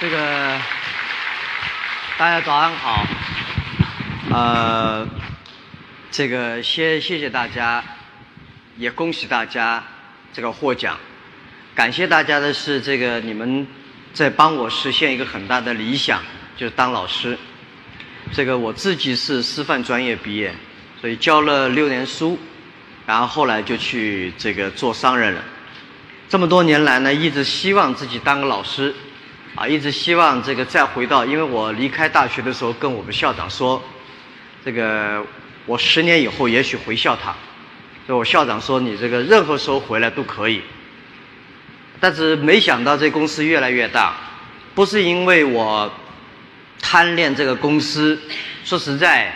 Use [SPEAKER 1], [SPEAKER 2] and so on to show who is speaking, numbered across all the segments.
[SPEAKER 1] 这个大家早上好，呃，这个先谢谢大家，也恭喜大家这个获奖。感谢大家的是，这个你们在帮我实现一个很大的理想，就是当老师。这个我自己是师范专业毕业，所以教了六年书，然后后来就去这个做商人了。这么多年来呢，一直希望自己当个老师，啊，一直希望这个再回到，因为我离开大学的时候跟我们校长说，这个我十年以后也许回校堂，所以我校长说你这个任何时候回来都可以。但是没想到这公司越来越大，不是因为我贪恋这个公司，说实在，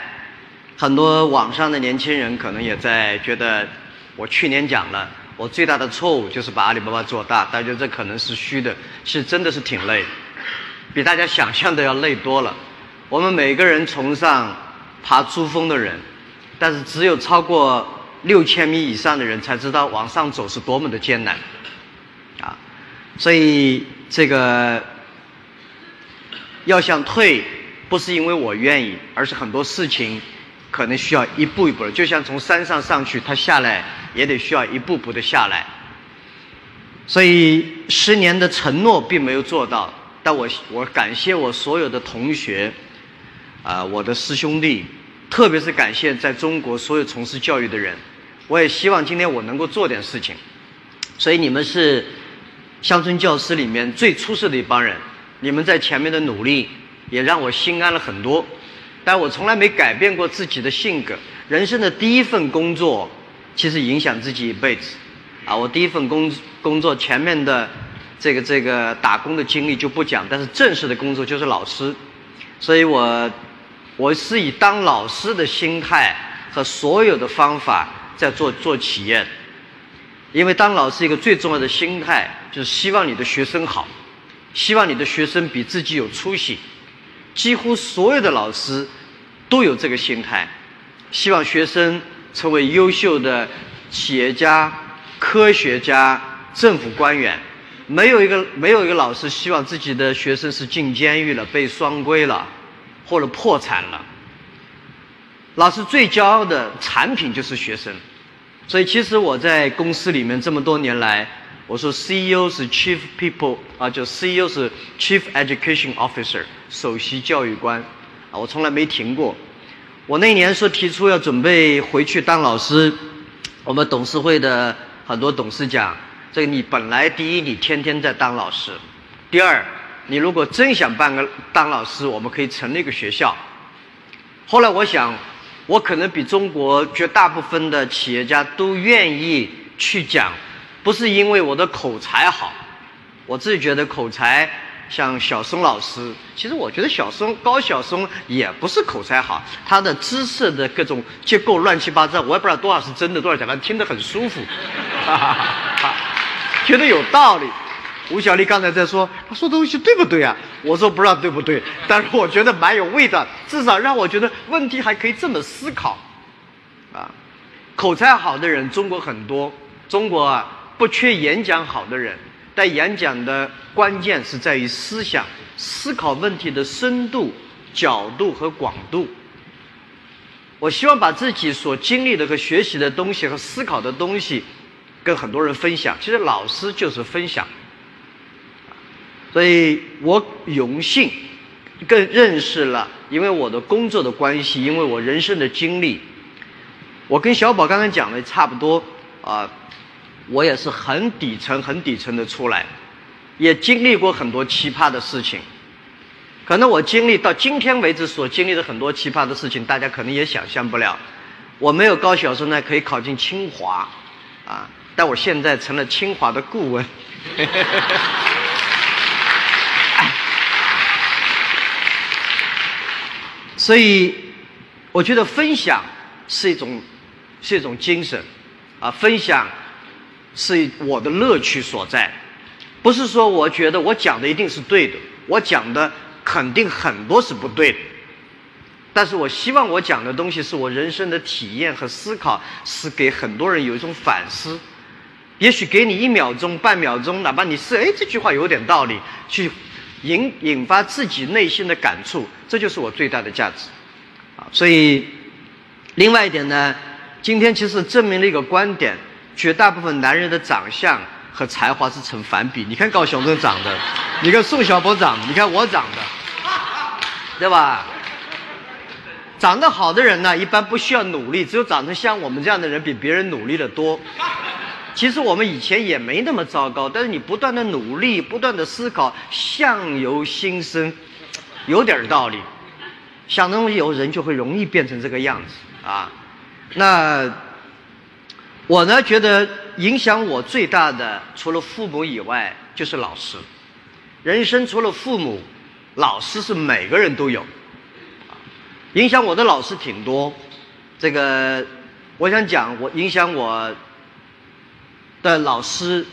[SPEAKER 1] 很多网上的年轻人可能也在觉得，我去年讲了。我最大的错误就是把阿里巴巴做大，大家觉得这可能是虚的，是真的是挺累，比大家想象的要累多了。我们每个人崇尚爬珠峰的人，但是只有超过六千米以上的人才知道往上走是多么的艰难，啊，所以这个要想退，不是因为我愿意，而是很多事情可能需要一步一步，就像从山上上去，他下来。也得需要一步步的下来，所以十年的承诺并没有做到，但我我感谢我所有的同学，啊，我的师兄弟，特别是感谢在中国所有从事教育的人，我也希望今天我能够做点事情，所以你们是乡村教师里面最出色的一帮人，你们在前面的努力也让我心安了很多，但我从来没改变过自己的性格，人生的第一份工作。其实影响自己一辈子，啊，我第一份工工作前面的这个这个打工的经历就不讲，但是正式的工作就是老师，所以我我是以当老师的心态和所有的方法在做做企业，因为当老师一个最重要的心态就是希望你的学生好，希望你的学生比自己有出息，几乎所有的老师都有这个心态，希望学生。成为优秀的企业家、科学家、政府官员，没有一个没有一个老师希望自己的学生是进监狱了、被双规了，或者破产了。老师最骄傲的产品就是学生，所以其实我在公司里面这么多年来，我说 CEO 是 Chief People 啊，就 CEO 是 Chief Education Officer 首席教育官啊，我从来没停过。我那年说提出要准备回去当老师，我们董事会的很多董事讲，这个你本来第一你天天在当老师，第二你如果真想办个当老师，我们可以成立一个学校。后来我想，我可能比中国绝大部分的企业家都愿意去讲，不是因为我的口才好，我自己觉得口才。像小松老师，其实我觉得小松高晓松也不是口才好，他的知识的各种结构乱七八糟，我也不知道多少是真的，多少假的，听得很舒服，觉得有道理。吴小丽刚才在说，他说的东西对不对啊？我说不知道对不对，但是我觉得蛮有味道，至少让我觉得问题还可以这么思考，啊，口才好的人中国很多，中国啊不缺演讲好的人。但演讲的关键是在于思想，思考问题的深度、角度和广度。我希望把自己所经历的和学习的东西和思考的东西，跟很多人分享。其实老师就是分享，所以我荣幸更认识了，因为我的工作的关系，因为我人生的经历，我跟小宝刚刚讲的差不多啊。我也是很底层、很底层的出来，也经历过很多奇葩的事情。可能我经历到今天为止所经历的很多奇葩的事情，大家可能也想象不了。我没有高晓松呢，可以考进清华，啊，但我现在成了清华的顾问。所以，我觉得分享是一种是一种精神，啊，分享。是我的乐趣所在，不是说我觉得我讲的一定是对的，我讲的肯定很多是不对的，但是我希望我讲的东西是我人生的体验和思考，是给很多人有一种反思，也许给你一秒钟、半秒钟，哪怕你是哎这句话有点道理，去引引发自己内心的感触，这就是我最大的价值。啊，所以另外一点呢，今天其实证明了一个观点：绝大部分男人的长相和才华是成反比。你看高晓松长的，你看宋小宝长，你看我长的，对吧？长得好的人呢，一般不需要努力，只有长得像我们这样的人比别人努力的多。其实我们以前也没那么糟糕，但是你不断的努力，不断的思考，相由心生，有点道理。想东西有人就会容易变成这个样子啊。那我呢，觉得影响我最大的，除了父母以外，就是老师。人生除了父母，老师是每个人都有。影响我的老师挺多，这个我想讲，我影响我的老师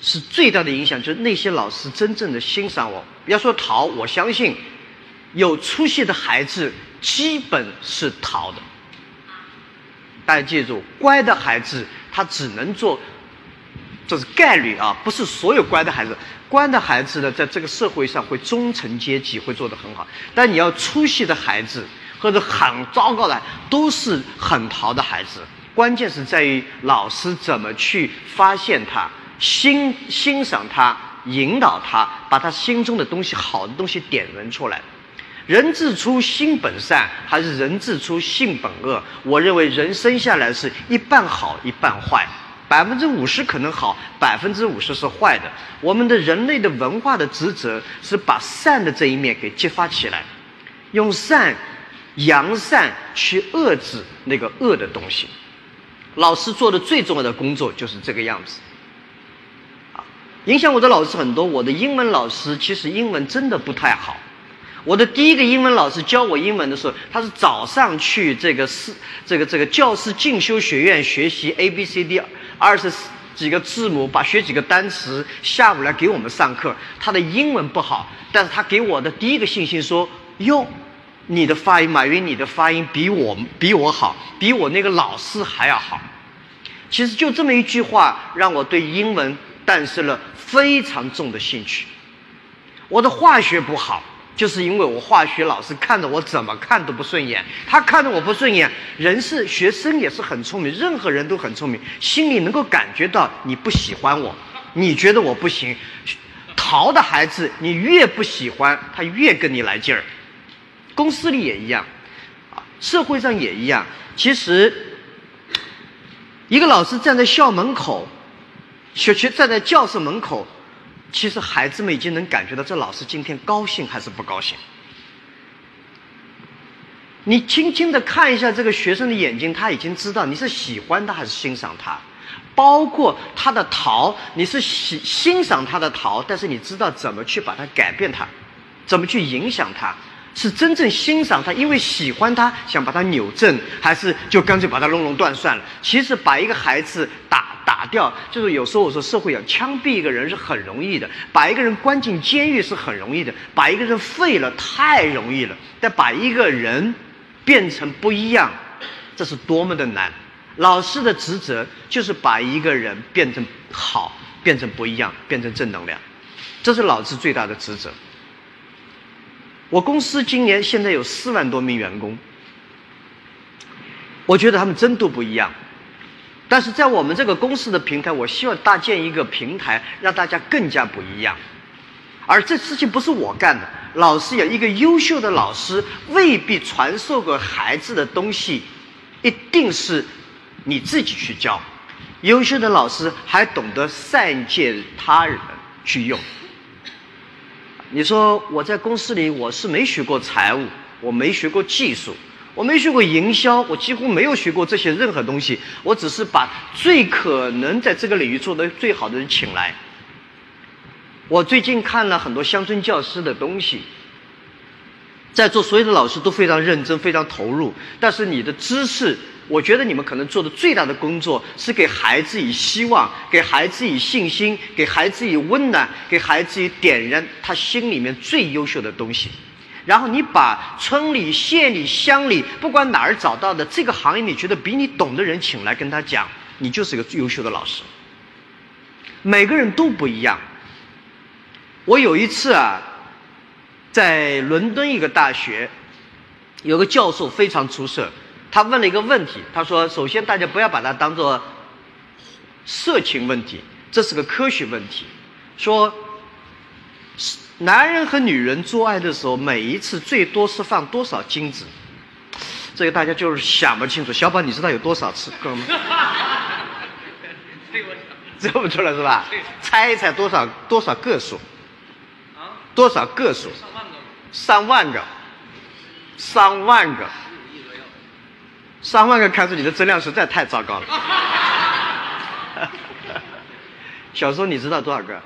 [SPEAKER 1] 是最大的影响，就是那些老师真正的欣赏我。要说淘，我相信有出息的孩子基本是淘的。大家记住，乖的孩子他只能做，这是概率啊，不是所有乖的孩子。乖的孩子呢，在这个社会上会中层阶级会做得很好，但你要出息的孩子或者很糟糕的，都是很淘的孩子。关键是在于老师怎么去发现他、欣欣赏他、引导他，把他心中的东西、好的东西点燃出来。人自出心本善，还是人自出性本恶？我认为人生下来是一半好一半坏。百分之五十可能好，百分之五十是坏的。我们的人类的文化的职责是把善的这一面给激发起来，用善、扬善去遏制那个恶的东西。老师做的最重要的工作就是这个样子。啊，影响我的老师很多。我的英文老师其实英文真的不太好。我的第一个英文老师教我英文的时候，他是早上去这个是这个这个教师进修学院学习 A B C D 二十几个字母，把学几个单词，下午来给我们上课。他的英文不好，但是他给我的第一个信心说：哟，你的发音，马云，你的发音比我比我好，比我那个老师还要好。其实就这么一句话，让我对英文诞生了非常重的兴趣。我的化学不好。就是因为我化学老师看着我怎么看都不顺眼，他看着我不顺眼，人是学生也是很聪明，任何人都很聪明，心里能够感觉到你不喜欢我，你觉得我不行，淘的孩子你越不喜欢他越跟你来劲儿，公司里也一样，啊，社会上也一样。其实，一个老师站在校门口，学学站在教室门口。其实孩子们已经能感觉到这老师今天高兴还是不高兴。你轻轻的看一下这个学生的眼睛，他已经知道你是喜欢他还是欣赏他。包括他的逃，你是喜欣赏他的逃，但是你知道怎么去把它改变他，怎么去影响他，是真正欣赏他，因为喜欢他想把他扭正，还是就干脆把他弄弄断算了？其实把一个孩子打。打掉就是有时候我说社会要枪毙一个人是很容易的，把一个人关进监狱是很容易的，把一个人废了太容易了，但把一个人变成不一样，这是多么的难。老师的职责就是把一个人变成好，变成不一样，变成正能量，这是老师最大的职责。我公司今年现在有四万多名员工，我觉得他们真都不一样。但是在我们这个公司的平台，我希望搭建一个平台，让大家更加不一样。而这事情不是我干的，老师有一个优秀的老师，未必传授给孩子的东西，一定是你自己去教。优秀的老师还懂得善借他人去用。你说我在公司里，我是没学过财务，我没学过技术。我没学过营销，我几乎没有学过这些任何东西。我只是把最可能在这个领域做的最好的人请来。我最近看了很多乡村教师的东西，在座所有的老师都非常认真、非常投入。但是你的知识，我觉得你们可能做的最大的工作是给孩子以希望，给孩子以信心，给孩子以温暖，给孩子以点燃他心里面最优秀的东西。然后你把村里、县里、乡里，不管哪儿找到的这个行业，你觉得比你懂的人请来跟他讲，你就是个最优秀的老师。每个人都不一样。我有一次啊，在伦敦一个大学，有个教授非常出色，他问了一个问题，他说：首先大家不要把它当做色情问题，这是个科学问题。说，男人和女人做爱的时候，每一次最多是放多少精子？这个大家就是想不清楚。小宝，你知道有多少次个吗？这不出来是吧？猜一猜多少多少个数？啊？多少个数？上万个。上万个。上万个，看出你的质量实在太糟糕了。小时候你知道多少个？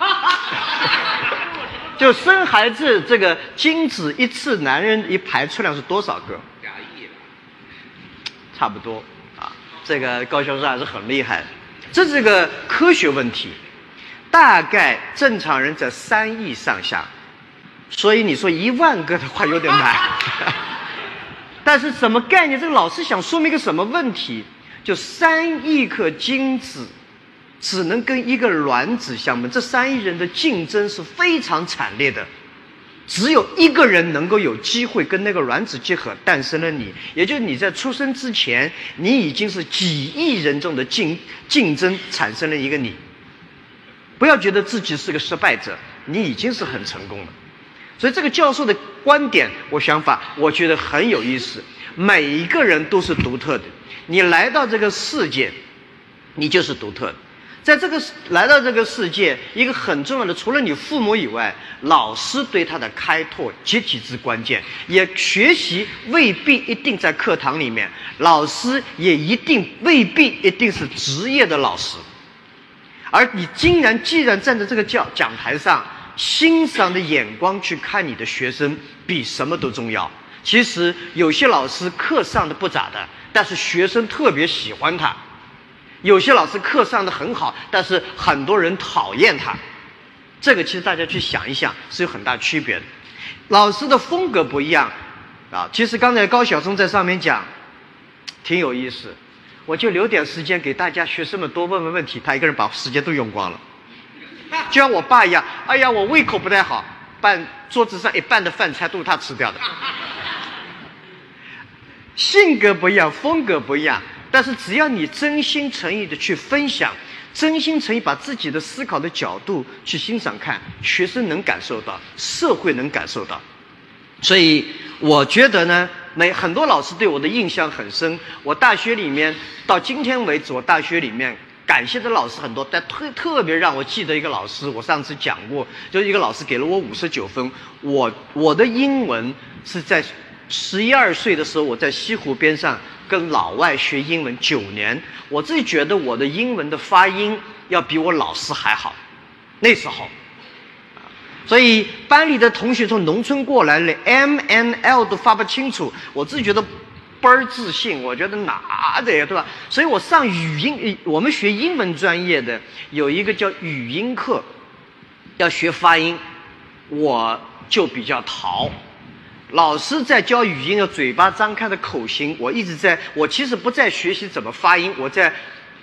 [SPEAKER 1] 就生孩子这个精子一次，男人一排出量是多少个？两亿。差不多啊，这个高教授还是很厉害的。这是个科学问题，大概正常人在三亿上下，所以你说一万个的话有点难。但是什么概念？这个老师想说明一个什么问题？就三亿颗精子。只能跟一个卵子相分，这三亿人的竞争是非常惨烈的，只有一个人能够有机会跟那个卵子结合，诞生了你，也就是你在出生之前，你已经是几亿人中的竞竞争产生了一个你。不要觉得自己是个失败者，你已经是很成功了。所以这个教授的观点，我想法，我觉得很有意思。每一个人都是独特的，你来到这个世界，你就是独特的。在这个来到这个世界，一个很重要的，除了你父母以外，老师对他的开拓极其之关键。也学习未必一定在课堂里面，老师也一定未必一定是职业的老师。而你竟然既然站在这个教讲台上，欣赏的眼光去看你的学生，比什么都重要。其实有些老师课上的不咋的，但是学生特别喜欢他。有些老师课上的很好，但是很多人讨厌他，这个其实大家去想一想是有很大区别的。老师的风格不一样啊。其实刚才高晓松在上面讲，挺有意思。我就留点时间给大家学生们多问问问题，他一个人把时间都用光了。就像我爸一样，哎呀，我胃口不太好，半桌子上一半的饭菜都是他吃掉的。性格不一样，风格不一样。但是只要你真心诚意的去分享，真心诚意把自己的思考的角度去欣赏看，学生能感受到，社会能感受到。所以我觉得呢，每很多老师对我的印象很深。我大学里面到今天为止，我大学里面感谢的老师很多，但特特别让我记得一个老师，我上次讲过，就是一个老师给了我五十九分。我我的英文是在十一二岁的时候，我在西湖边上。跟老外学英文九年，我自己觉得我的英文的发音要比我老师还好。那时候，所以班里的同学从农村过来连 M N L 都发不清楚，我自己觉得倍儿自信。我觉得哪的呀，对吧？所以我上语音，我们学英文专业的有一个叫语音课，要学发音，我就比较淘。老师在教语音的嘴巴张开的口型，我一直在，我其实不在学习怎么发音，我在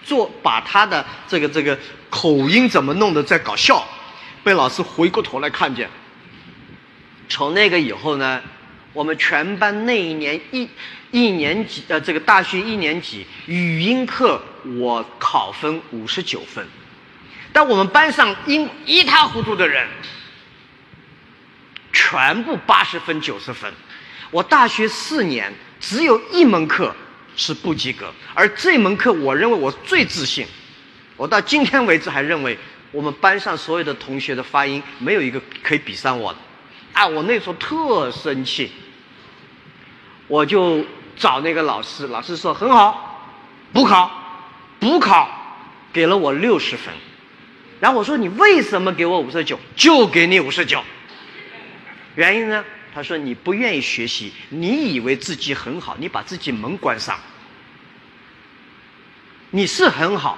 [SPEAKER 1] 做把他的这个这个口音怎么弄的在搞笑，被老师回过头来看见。从那个以后呢，我们全班那一年一一年级呃这个大学一年级语音课我考分五十九分，但我们班上一一塌糊涂的人。全部八十分、九十分，我大学四年只有一门课是不及格，而这门课我认为我最自信，我到今天为止还认为我们班上所有的同学的发音没有一个可以比上我的，啊，我那时候特生气，我就找那个老师，老师说很好，补考，补考，给了我六十分，然后我说你为什么给我五十九？就给你五十九。原因呢？他说你不愿意学习，你以为自己很好，你把自己门关上。你是很好，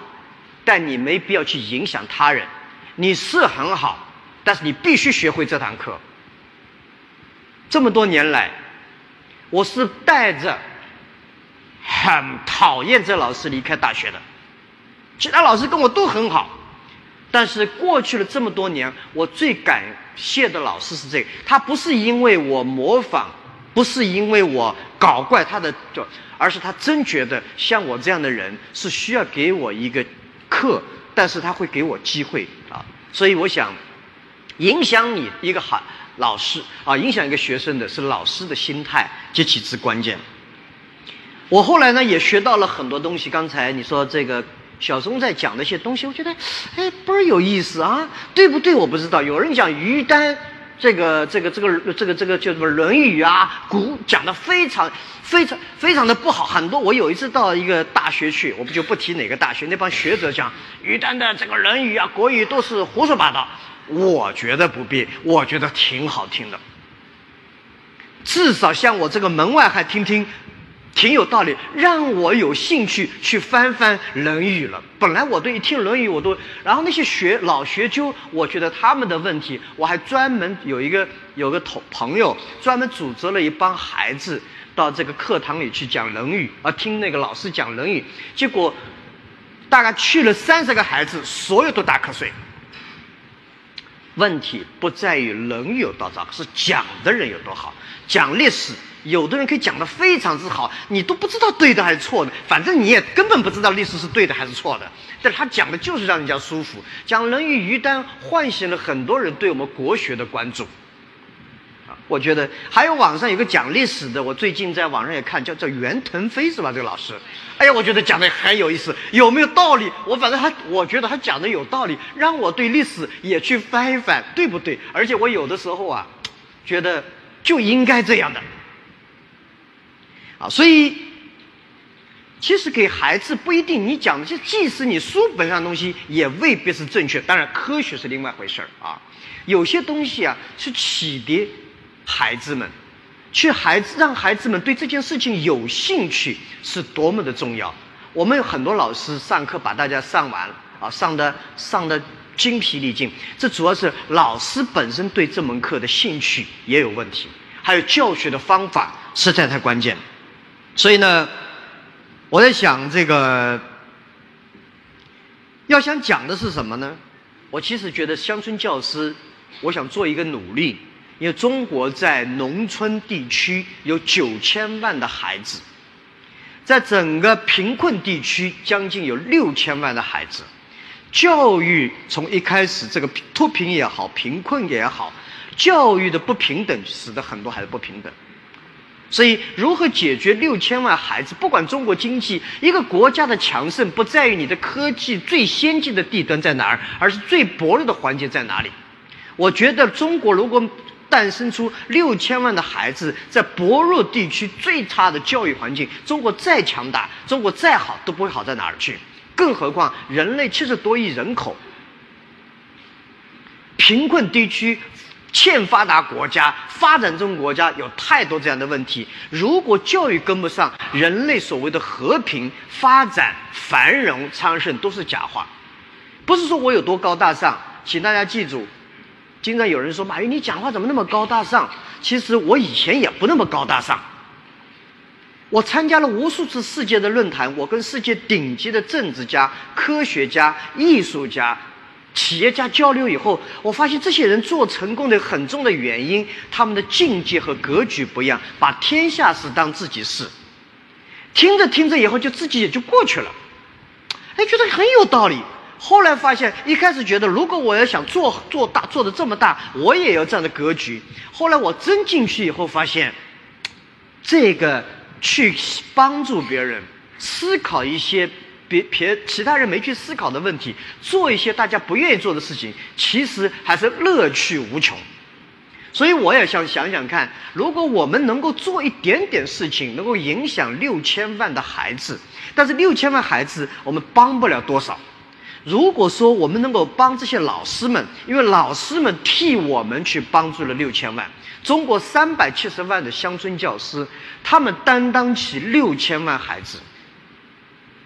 [SPEAKER 1] 但你没必要去影响他人。你是很好，但是你必须学会这堂课。这么多年来，我是带着很讨厌这老师离开大学的。其他老师跟我都很好，但是过去了这么多年，我最感谢的老师是这个，他不是因为我模仿，不是因为我搞怪他的，就而是他真觉得像我这样的人是需要给我一个课，但是他会给我机会啊。所以我想，影响你一个好老师啊，影响一个学生的是老师的心态及其之关键。我后来呢也学到了很多东西。刚才你说这个。小松在讲的一些东西，我觉得，哎，倍儿有意思啊，对不对？我不知道。有人讲于丹，这个、这个、这个、这个、这个叫什么《论语》啊，古讲的非常、非常、非常的不好。很多我有一次到一个大学去，我不就不提哪个大学，那帮学者讲于丹的这个《论语》啊、国语都是胡说八道。我觉得不必，我觉得挺好听的，至少像我这个门外汉听听。挺有道理，让我有兴趣去翻翻《论语》了。本来我对一听《论语》我都，然后那些学老学究，我觉得他们的问题，我还专门有一个有个同朋友，专门组织了一帮孩子到这个课堂里去讲《论语》，啊，听那个老师讲《论语》，结果大概去了三十个孩子，所有都打瞌睡。问题不在于《人》有多糟，是讲的人有多好，讲历史。有的人可以讲得非常之好，你都不知道对的还是错的，反正你也根本不知道历史是对的还是错的。但他讲的就是让人家舒服，讲《人与》于丹唤醒了很多人对我们国学的关注。我觉得还有网上有个讲历史的，我最近在网上也看，叫叫袁腾飞是吧？这个老师，哎呀，我觉得讲的很有意思，有没有道理？我反正他，我觉得他讲的有道理，让我对历史也去翻一翻，对不对？而且我有的时候啊，觉得就应该这样的。啊，所以其实给孩子不一定，你讲的就即使你书本上东西也未必是正确。当然，科学是另外一回事儿啊。有些东西啊，是启迪孩子们，去孩子让孩子们对这件事情有兴趣，是多么的重要。我们有很多老师上课把大家上完了啊，上的上的精疲力尽，这主要是老师本身对这门课的兴趣也有问题，还有教学的方法实在太关键。所以呢，我在想这个，要想讲的是什么呢？我其实觉得乡村教师，我想做一个努力，因为中国在农村地区有九千万的孩子，在整个贫困地区将近有六千万的孩子，教育从一开始这个脱贫也好，贫困也好，教育的不平等使得很多孩子不平等。所以，如何解决六千万孩子？不管中国经济一个国家的强盛，不在于你的科技最先进的地端在哪儿，而是最薄弱的环节在哪里。我觉得，中国如果诞生出六千万的孩子，在薄弱地区最差的教育环境，中国再强大，中国再好，都不会好在哪儿去。更何况，人类七十多亿人口，贫困地区。欠发达国家、发展中国家有太多这样的问题。如果教育跟不上，人类所谓的和平、发展、繁荣、昌盛都是假话。不是说我有多高大上，请大家记住。经常有人说马云，你讲话怎么那么高大上？其实我以前也不那么高大上。我参加了无数次世界的论坛，我跟世界顶级的政治家、科学家、艺术家。企业家交流以后，我发现这些人做成功的很重的原因，他们的境界和格局不一样，把天下事当自己事。听着听着以后，就自己也就过去了。哎，觉得很有道理。后来发现，一开始觉得如果我要想做做大，做的这么大，我也有这样的格局。后来我真进去以后，发现这个去帮助别人，思考一些。别别，其他人没去思考的问题，做一些大家不愿意做的事情，其实还是乐趣无穷。所以我也想想想看，如果我们能够做一点点事情，能够影响六千万的孩子，但是六千万孩子我们帮不了多少。如果说我们能够帮这些老师们，因为老师们替我们去帮助了六千万，中国三百七十万的乡村教师，他们担当起六千万孩子。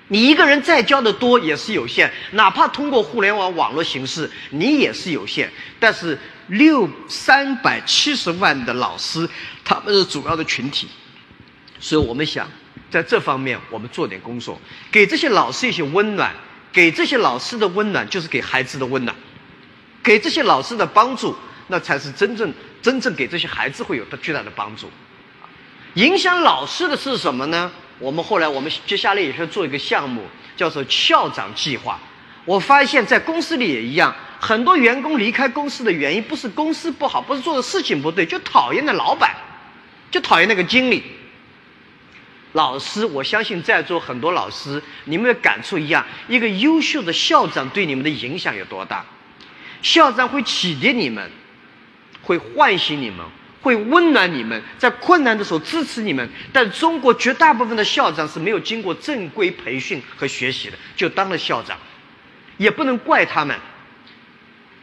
[SPEAKER 1] 你一个人再教的多也是有限，哪怕通过互联网网络形式，你也是有限。但是六三百七十万的老师，他们是主要的群体，所以我们想在这方面我们做点工作，给这些老师一些温暖，给这些老师的温暖就是给孩子的温暖，给这些老师的帮助，那才是真正真正给这些孩子会有的巨大的帮助。影响老师的是什么呢？我们后来我们接下来也是做一个项目，叫做校长计划。我发现，在公司里也一样，很多员工离开公司的原因不是公司不好，不是做的事情不对，就讨厌那老板，就讨厌那个经理。老师，我相信在座很多老师，你们的感触一样，一个优秀的校长对你们的影响有多大？校长会启迪你们，会唤醒你们。会温暖你们，在困难的时候支持你们。但中国绝大部分的校长是没有经过正规培训和学习的，就当了校长，也不能怪他们，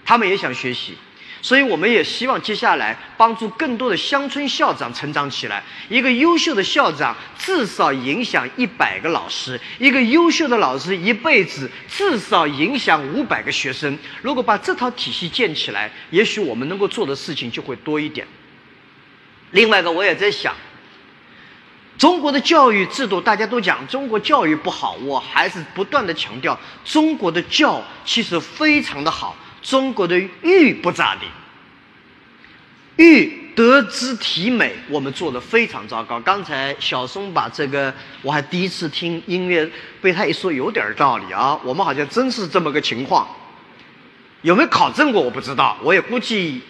[SPEAKER 1] 他们也想学习。所以我们也希望接下来帮助更多的乡村校长成长起来。一个优秀的校长至少影响一百个老师，一个优秀的老师一辈子至少影响五百个学生。如果把这套体系建起来，也许我们能够做的事情就会多一点。另外一个，我也在想，中国的教育制度，大家都讲中国教育不好，我还是不断的强调，中国的教其实非常的好，中国的育不咋地，育德智体美我们做的非常糟糕。刚才小松把这个，我还第一次听音乐，被他一说有点道理啊，我们好像真是这么个情况，有没有考证过我不知道，我也估计。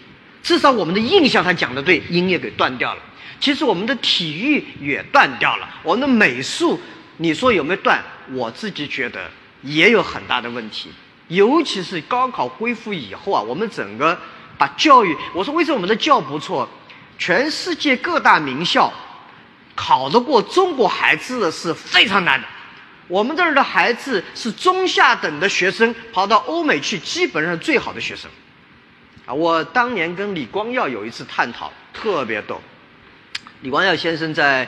[SPEAKER 1] 至少我们的印象他讲的对，音乐给断掉了。其实我们的体育也断掉了，我们的美术，你说有没有断？我自己觉得也有很大的问题。尤其是高考恢复以后啊，我们整个把教育，我说为什么我们的教不错？全世界各大名校考得过中国孩子的是非常难的。我们这儿的孩子是中下等的学生，跑到欧美去，基本上最好的学生。啊，我当年跟李光耀有一次探讨，特别逗。李光耀先生在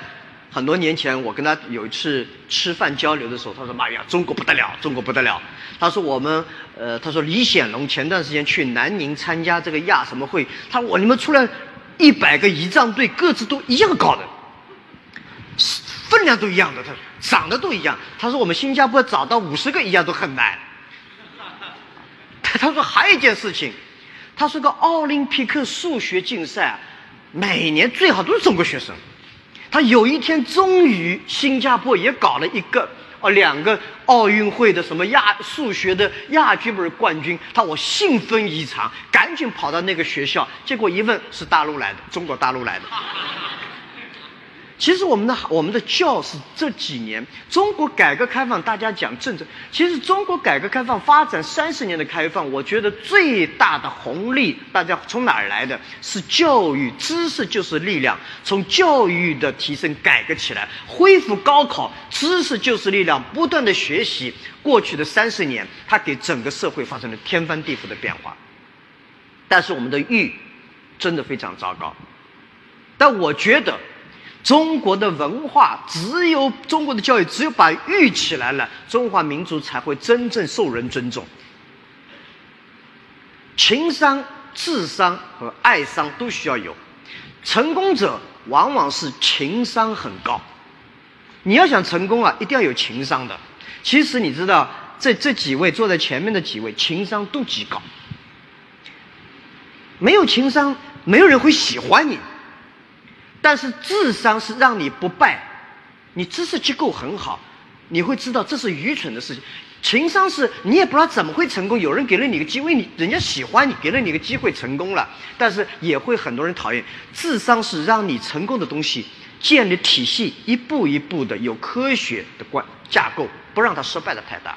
[SPEAKER 1] 很多年前，我跟他有一次吃饭交流的时候，他说：“妈呀，中国不得了，中国不得了。”他说：“我们，呃，他说李显龙前段时间去南宁参加这个亚什么会，他说我你们出来一百个仪仗队，个子都一样高的，分量都一样的，他长得都一样。他说我们新加坡找到五十个一样都很难。他 他说还有一件事情。”他说个奥林匹克数学竞赛，每年最好都是中国学生。他有一天终于新加坡也搞了一个哦两个奥运会的什么亚数学的亚军不是冠军，他我兴奋异常，赶紧跑到那个学校，结果一问是大陆来的，中国大陆来的。其实我们的我们的教是这几年中国改革开放，大家讲政治。其实中国改革开放发展三十年的开放，我觉得最大的红利，大家从哪儿来的？是教育，知识就是力量。从教育的提升、改革起来，恢复高考，知识就是力量，不断的学习。过去的三十年，它给整个社会发生了天翻地覆的变化。但是我们的育，真的非常糟糕。但我觉得。中国的文化只有中国的教育，只有把育起来了，中华民族才会真正受人尊重。情商、智商和爱商都需要有，成功者往往是情商很高。你要想成功啊，一定要有情商的。其实你知道，这这几位坐在前面的几位，情商都极高。没有情商，没有人会喜欢你。但是智商是让你不败，你知识结构很好，你会知道这是愚蠢的事情。情商是你也不知道怎么会成功，有人给了你个机会，你人家喜欢你，给了你个机会成功了，但是也会很多人讨厌。智商是让你成功的东西建立体系，一步一步的有科学的关架构，不让它失败的太大。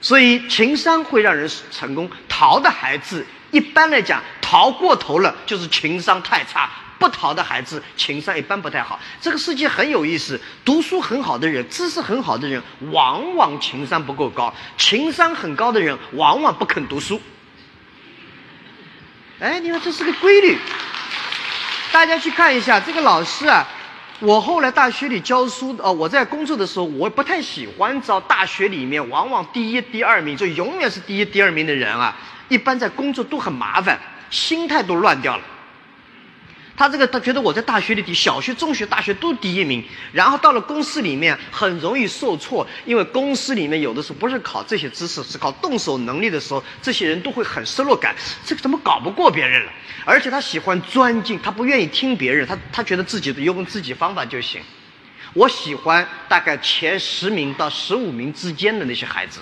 [SPEAKER 1] 所以情商会让人成功，逃的孩子一般来讲逃过头了，就是情商太差。不逃的孩子情商一般不太好。这个世界很有意思，读书很好的人，知识很好的人，往往情商不够高；情商很高的人，往往不肯读书。哎，你看这是个规律。大家去看一下这个老师啊，我后来大学里教书，呃，我在工作的时候，我不太喜欢招大学里面往往第一、第二名，就永远是第一、第二名的人啊。一般在工作都很麻烦，心态都乱掉了。他这个他觉得我在大学里第小学、中学、大学都第一名，然后到了公司里面很容易受挫，因为公司里面有的时候不是考这些知识，是考动手能力的时候，这些人都会很失落感，这个怎么搞不过别人了？而且他喜欢钻进，他不愿意听别人，他他觉得自己用自己方法就行。我喜欢大概前十名到十五名之间的那些孩子。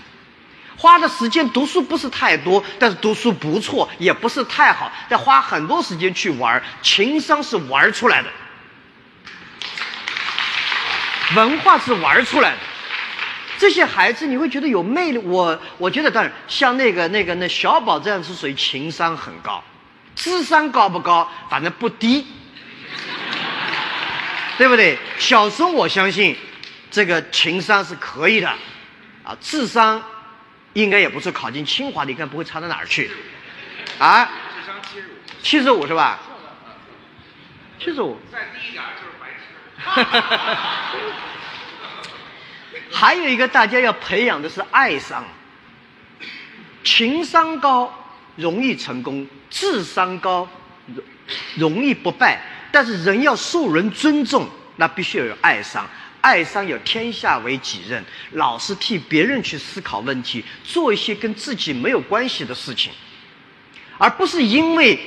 [SPEAKER 1] 花的时间读书不是太多，但是读书不错，也不是太好，但花很多时间去玩情商是玩出来的，文化是玩出来的。这些孩子你会觉得有魅力。我我觉得，当然像那个那个那小宝这样是属于情商很高，智商高不高？反正不低，对不对？小松我相信，这个情商是可以的，啊，智商。应该也不是考进清华的，应该不会差到哪儿去，啊？智商七十五，七十五是吧？七十五。再低一点就是白痴。还有一个大家要培养的是爱商，情商高容易成功，智商高容容易不败，但是人要受人尊重，那必须要有爱商。爱商有天下为己任，老是替别人去思考问题，做一些跟自己没有关系的事情，而不是因为，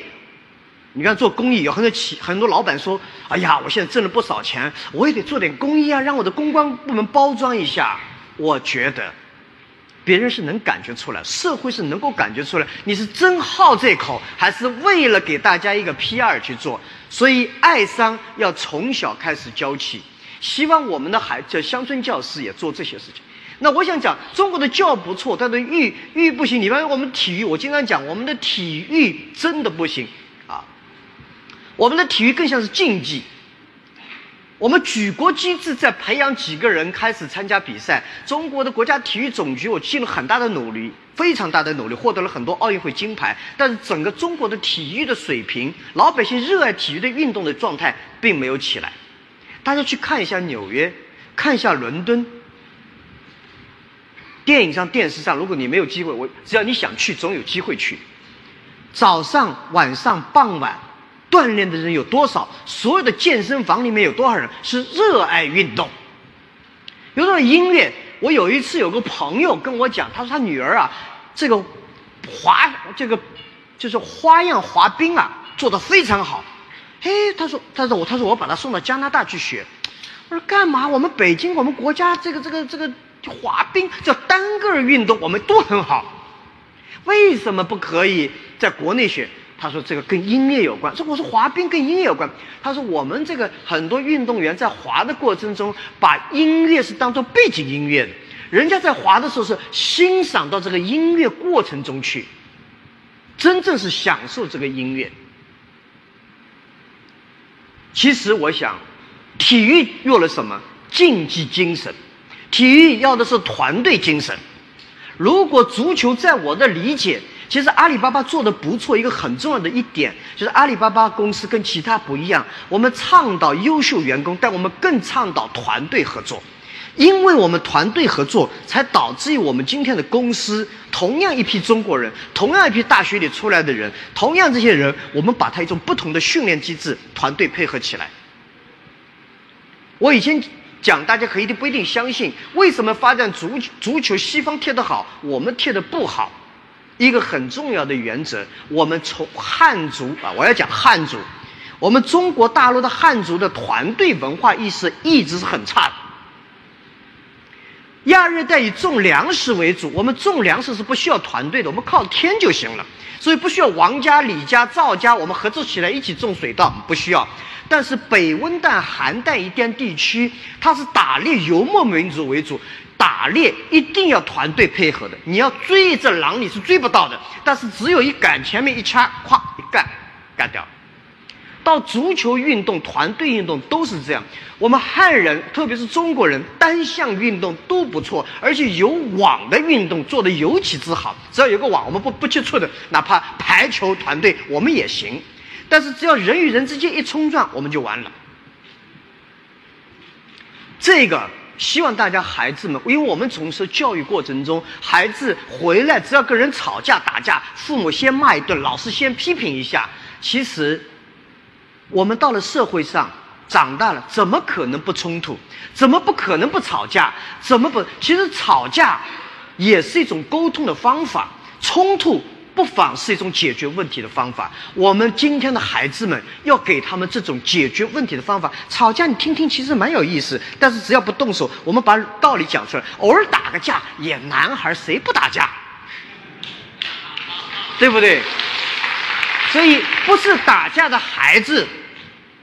[SPEAKER 1] 你看做公益有很多企很多老板说，哎呀，我现在挣了不少钱，我也得做点公益啊，让我的公关部门包装一下。我觉得，别人是能感觉出来，社会是能够感觉出来，你是真好这口，还是为了给大家一个 P R 去做？所以爱商要从小开始教起。希望我们的孩子，乡村教师也做这些事情。那我想讲，中国的教不错，但是育育不行。你比方我们体育，我经常讲，我们的体育真的不行啊。我们的体育更像是竞技。我们举国机制在培养几个人开始参加比赛。中国的国家体育总局，我尽了很大的努力，非常大的努力，获得了很多奥运会金牌。但是整个中国的体育的水平，老百姓热爱体育的运动的状态，并没有起来。大家去看一下纽约，看一下伦敦。电影上、电视上，如果你没有机会，我只要你想去，总有机会去。早上、晚上、傍晚，锻炼的人有多少？所有的健身房里面有多少人是热爱运动？有多少音乐？我有一次有个朋友跟我讲，他说他女儿啊，这个滑这个就是花样滑冰啊，做的非常好。嘿，他说，他说我，他说我把他送到加拿大去学。我说干嘛？我们北京，我们国家这个这个这个滑冰叫单个运动，我们都很好。为什么不可以在国内学？他说这个跟音乐有关。说我说滑冰跟音乐有关。他说我们这个很多运动员在滑的过程中，把音乐是当做背景音乐的。人家在滑的时候是欣赏到这个音乐过程中去，真正是享受这个音乐。其实我想，体育用了什么？竞技精神。体育要的是团队精神。如果足球在我的理解，其实阿里巴巴做的不错。一个很重要的一点就是阿里巴巴公司跟其他不一样，我们倡导优秀员工，但我们更倡导团队合作。因为我们团队合作，才导致于我们今天的公司，同样一批中国人，同样一批大学里出来的人，同样这些人，我们把他一种不同的训练机制，团队配合起来。我以前讲，大家可一定不一定相信，为什么发展足足球西方踢得好，我们踢得不好？一个很重要的原则，我们从汉族啊，我要讲汉族，我们中国大陆的汉族的团队文化意识一直是很差的。亚热带以种粮食为主，我们种粮食是不需要团队的，我们靠天就行了，所以不需要王家、李家、赵家，我们合作起来一起种水稻不需要。但是北温带、寒带一点地区，它是打猎游牧民族为主，打猎一定要团队配合的。你要追一只狼，你是追不到的，但是只有一杆，前面一掐，咵一干，干掉。到足球运动、团队运动都是这样。我们汉人，特别是中国人，单项运动都不错，而且有网的运动做得尤其之好。只要有个网，我们不不接触的，哪怕排球团队我们也行。但是只要人与人之间一冲撞，我们就完了。这个希望大家孩子们，因为我们从事教育过程中，孩子回来只要跟人吵架打架，父母先骂一顿，老师先批评一下，其实。我们到了社会上长大了，怎么可能不冲突？怎么不可能不吵架？怎么不？其实吵架也是一种沟通的方法，冲突不妨是一种解决问题的方法。我们今天的孩子们要给他们这种解决问题的方法。吵架你听听，其实蛮有意思，但是只要不动手，我们把道理讲出来，偶尔打个架也，男孩谁不打架？对不对？所以不是打架的孩子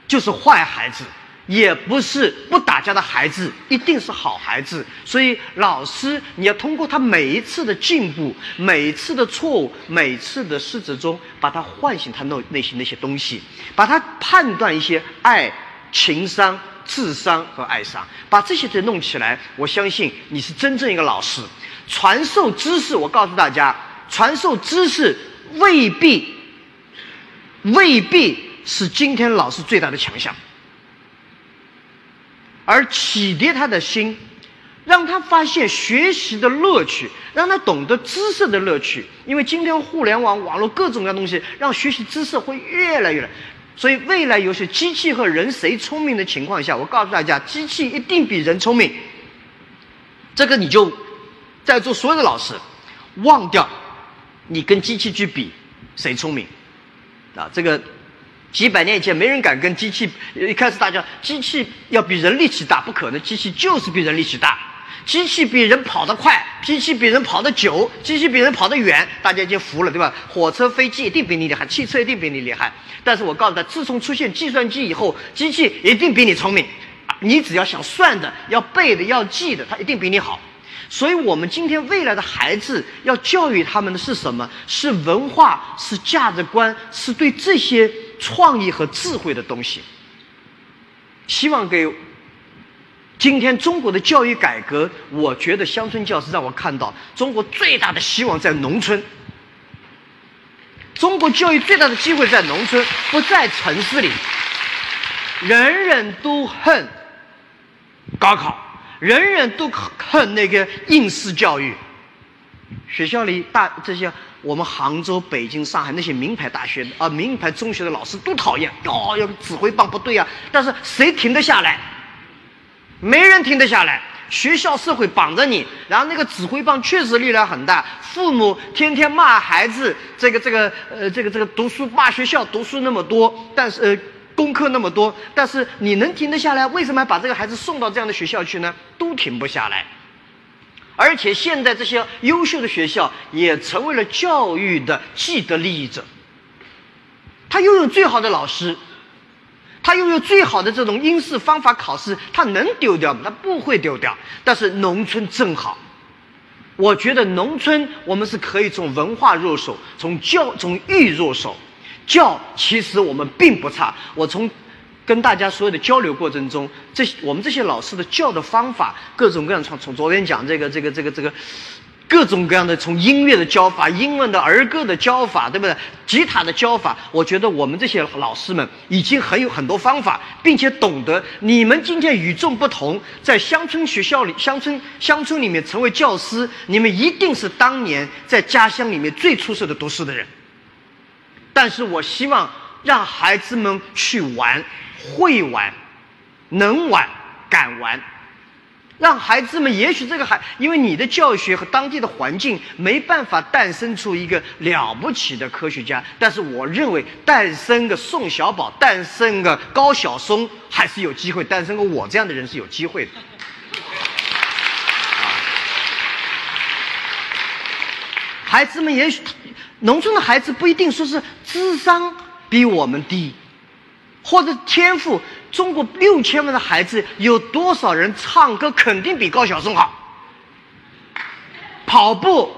[SPEAKER 1] 就是坏孩子，也不是不打架的孩子一定是好孩子。所以老师你要通过他每一次的进步、每一次的错误、每次的失职中，把他唤醒他内内心那些东西，把他判断一些爱、情商、智商和爱商，把这些都弄起来。我相信你是真正一个老师，传授知识。我告诉大家。传授知识未必未必是今天老师最大的强项，而启迪他的心，让他发现学习的乐趣，让他懂得知识的乐趣。因为今天互联网、网络各种各样东西，让学习知识会越来越难。所以未来有些机器和人谁聪明的情况下，我告诉大家，机器一定比人聪明。这个你就在座所有的老师忘掉。你跟机器去比，谁聪明？啊，这个几百年以前没人敢跟机器。一开始大家机器要比人力气大，不可能，机器就是比人力气大。机器比人跑得快，机器比人跑得久，机器比人跑得远，大家已经服了，对吧？火车、飞机一定比你厉害，汽车一定比你厉害。但是我告诉他，自从出现计算机以后，机器一定比你聪明。你只要想算的、要背的、要记的，它一定比你好。所以，我们今天未来的孩子要教育他们的是什么？是文化，是价值观，是对这些创意和智慧的东西。希望给今天中国的教育改革，我觉得乡村教师让我看到中国最大的希望在农村。中国教育最大的机会在农村，不在城市里。人人都恨高考。人人都恨那个应试教育，学校里大这些我们杭州、北京、上海那些名牌大学啊、名牌中学的老师都讨厌，哦，要指挥棒不对啊。但是谁停得下来？没人停得下来。学校社会绑着你，然后那个指挥棒确实力量很大。父母天天骂孩子，这个这个呃，这个这个读书骂学校读书那么多，但是呃。功课那么多，但是你能停得下来？为什么要把这个孩子送到这样的学校去呢？都停不下来。而且现在这些优秀的学校也成为了教育的既得利益者。他拥有最好的老师，他拥有最好的这种应试方法考试，他能丢掉吗？他不会丢掉。但是农村正好，我觉得农村我们是可以从文化入手，从教从育入手。教其实我们并不差。我从跟大家所有的交流过程中，这我们这些老师的教的方法，各种各样从从昨天讲这个这个这个这个各种各样的从音乐的教法、英文的儿歌的教法，对不对？吉他的教法，我觉得我们这些老师们已经很有很多方法，并且懂得你们今天与众不同，在乡村学校里、乡村乡村里面成为教师，你们一定是当年在家乡里面最出色的读书的人。但是我希望让孩子们去玩，会玩，能玩，敢玩，让孩子们也许这个孩，因为你的教学和当地的环境没办法诞生出一个了不起的科学家，但是我认为诞生个宋小宝，诞生个高晓松还是有机会，诞生个我这样的人是有机会的。孩子们也许。农村的孩子不一定说是智商比我们低，或者天赋。中国六千万的孩子，有多少人唱歌肯定比高晓松好？跑步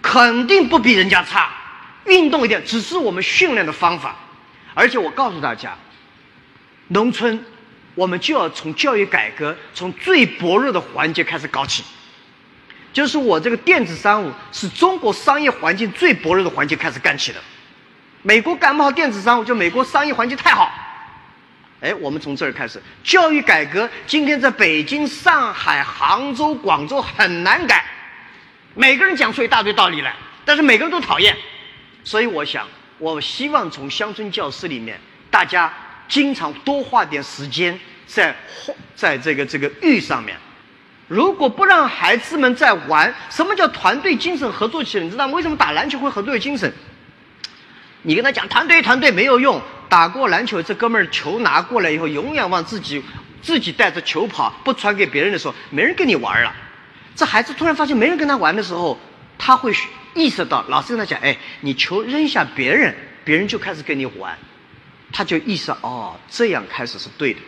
[SPEAKER 1] 肯定不比人家差，运动一点只是我们训练的方法。而且我告诉大家，农村我们就要从教育改革，从最薄弱的环节开始搞起。就是我这个电子商务是中国商业环境最薄弱的环节开始干起的，美国干不好电子商务，就美国商业环境太好。哎，我们从这儿开始，教育改革今天在北京、上海、杭州、广州很难改，每个人讲出一大堆道理来，但是每个人都讨厌。所以我想，我希望从乡村教师里面，大家经常多花点时间在在这个这个育上面。如果不让孩子们在玩，什么叫团队精神合作起来？你知道为什么打篮球会合作精神？你跟他讲团队团队没有用，打过篮球这哥们儿球拿过来以后，永远往自己自己带着球跑，不传给别人的时候，没人跟你玩了。这孩子突然发现没人跟他玩的时候，他会意识到老师跟他讲：“哎，你球扔下别人，别人就开始跟你玩。”他就意识到哦，这样开始是对的。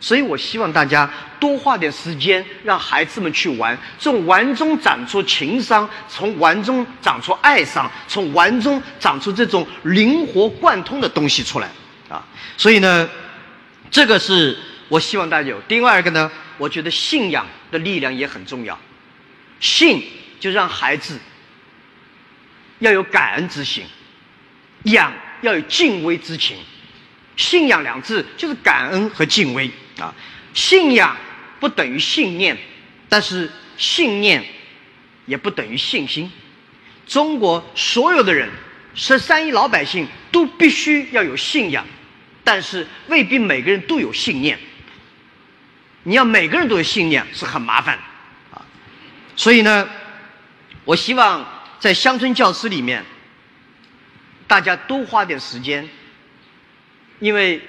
[SPEAKER 1] 所以我希望大家多花点时间，让孩子们去玩，从玩中长出情商，从玩中长出爱商，从玩中长出这种灵活贯通的东西出来啊！所以呢，这个是我希望大家有。第二个呢，我觉得信仰的力量也很重要，信就让孩子要有感恩之心，养要有敬畏之情。信仰两字就是感恩和敬畏啊！信仰不等于信念，但是信念也不等于信心。中国所有的人，十三亿老百姓都必须要有信仰，但是未必每个人都有信念。你要每个人都有信念是很麻烦的啊！所以呢，我希望在乡村教师里面，大家多花点时间。因为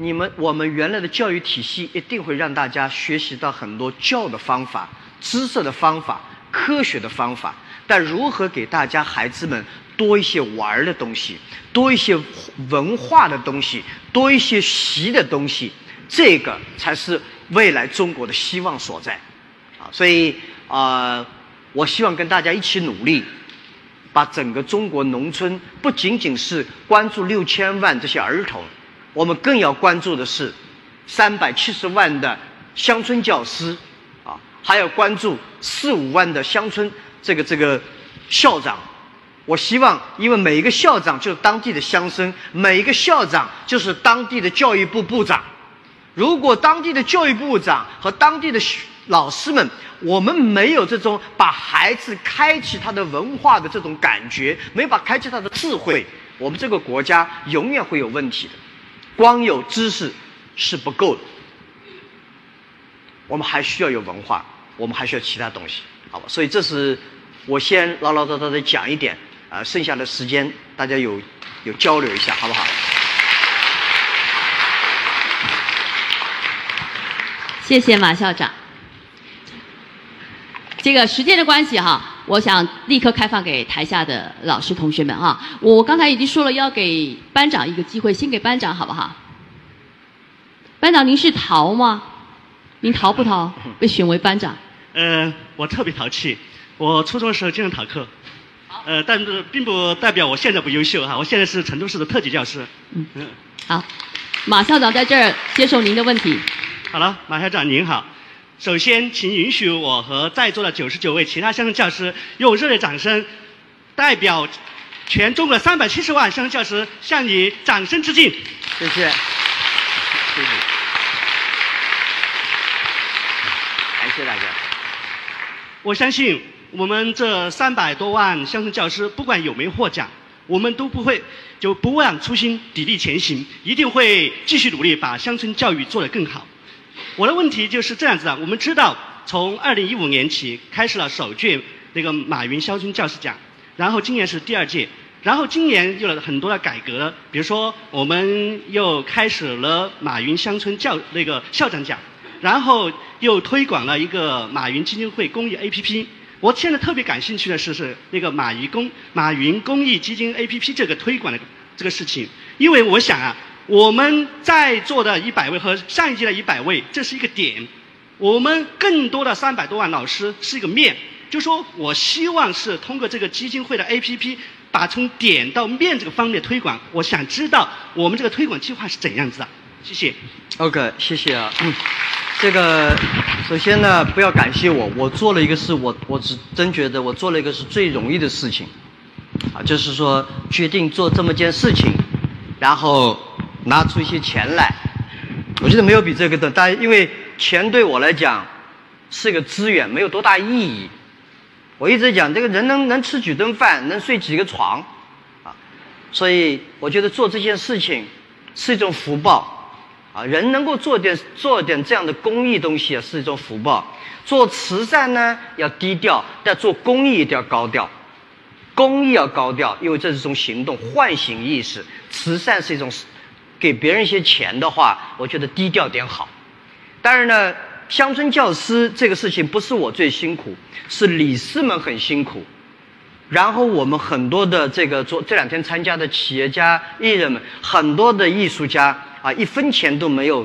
[SPEAKER 1] 你们我们原来的教育体系一定会让大家学习到很多教的方法、知识的方法、科学的方法，但如何给大家孩子们多一些玩的东西，多一些文化的东西，多一些习的东西，这个才是未来中国的希望所在。啊，所以啊，我希望跟大家一起努力。把整个中国农村不仅仅是关注六千万这些儿童，我们更要关注的是三百七十万的乡村教师，啊，还要关注四五万的乡村这个这个校长。我希望，因为每一个校长就是当地的乡绅，每一个校长就是当地的教育部部长。如果当地的教育部长和当地的老师们，我们没有这种把孩子开启他的文化的这种感觉，没有把开启他的智慧，我们这个国家永远会有问题的。光有知识是不够的，我们还需要有文化，我们还需要其他东西，好吧？所以这是我先唠唠叨叨的讲一点，啊，剩下的时间大家有有交流一下，好不好？
[SPEAKER 2] 谢谢马校长。这个时间的关系哈，我想立刻开放给台下的老师同学们啊。我刚才已经说了，要给班长一个机会，先给班长好不好？班长，您是逃吗？您逃不逃？被选为班长？
[SPEAKER 3] 呃，我特别淘气。我初中的时候经常逃课。呃，但是并不代表我现在不优秀哈。我现在是成都市的特级教师。
[SPEAKER 2] 嗯。好，马校长在这儿接受您的问题。
[SPEAKER 3] 好了，马校长您好。首先，请允许我和在座的九十九位其他乡村教师用热烈掌声，代表全中国三百七十万乡村教师向你掌声致敬。
[SPEAKER 1] 谢谢，谢谢，感谢大家。
[SPEAKER 3] 我相信我们这三百多万乡村教师，不管有没有获奖，我们都不会就不忘初心，砥砺前行，一定会继续努力，把乡村教育做得更好。我的问题就是这样子的：我们知道，从二零一五年起开始了首届那个马云乡村教师奖，然后今年是第二届，然后今年有了很多的改革，比如说我们又开始了马云乡村教那个校长奖，然后又推广了一个马云基金会公益 APP。我现在特别感兴趣的是是那个马云公马云公益基金 APP 这个推广的这个事情，因为我想啊。我们在座的一百位和上一届的一百位，这是一个点。我们更多的三百多万老师是一个面，就说我希望是通过这个基金会的 APP，把从点到面这个方面推广。我想知道我们这个推广计划是怎样子的。谢谢。
[SPEAKER 1] OK，谢谢啊。嗯，这个首先呢，不要感谢我，我做了一个事，我我只真觉得我做了一个是最容易的事情，啊，就是说决定做这么件事情，然后。拿出一些钱来，我觉得没有比这个的，但因为钱对我来讲是一个资源，没有多大意义。我一直讲，这个人能能吃几顿饭，能睡几个床，啊，所以我觉得做这件事情是一种福报，啊，人能够做点做点这样的公益东西啊，是一种福报。做慈善呢要低调，但做公益一定要高调。公益要高调，因为这是一种行动，唤醒意识。慈善是一种给别人一些钱的话，我觉得低调点好。当然呢，乡村教师这个事情不是我最辛苦，是理事们很辛苦。然后我们很多的这个做这两天参加的企业家、艺人们，很多的艺术家啊，一分钱都没有，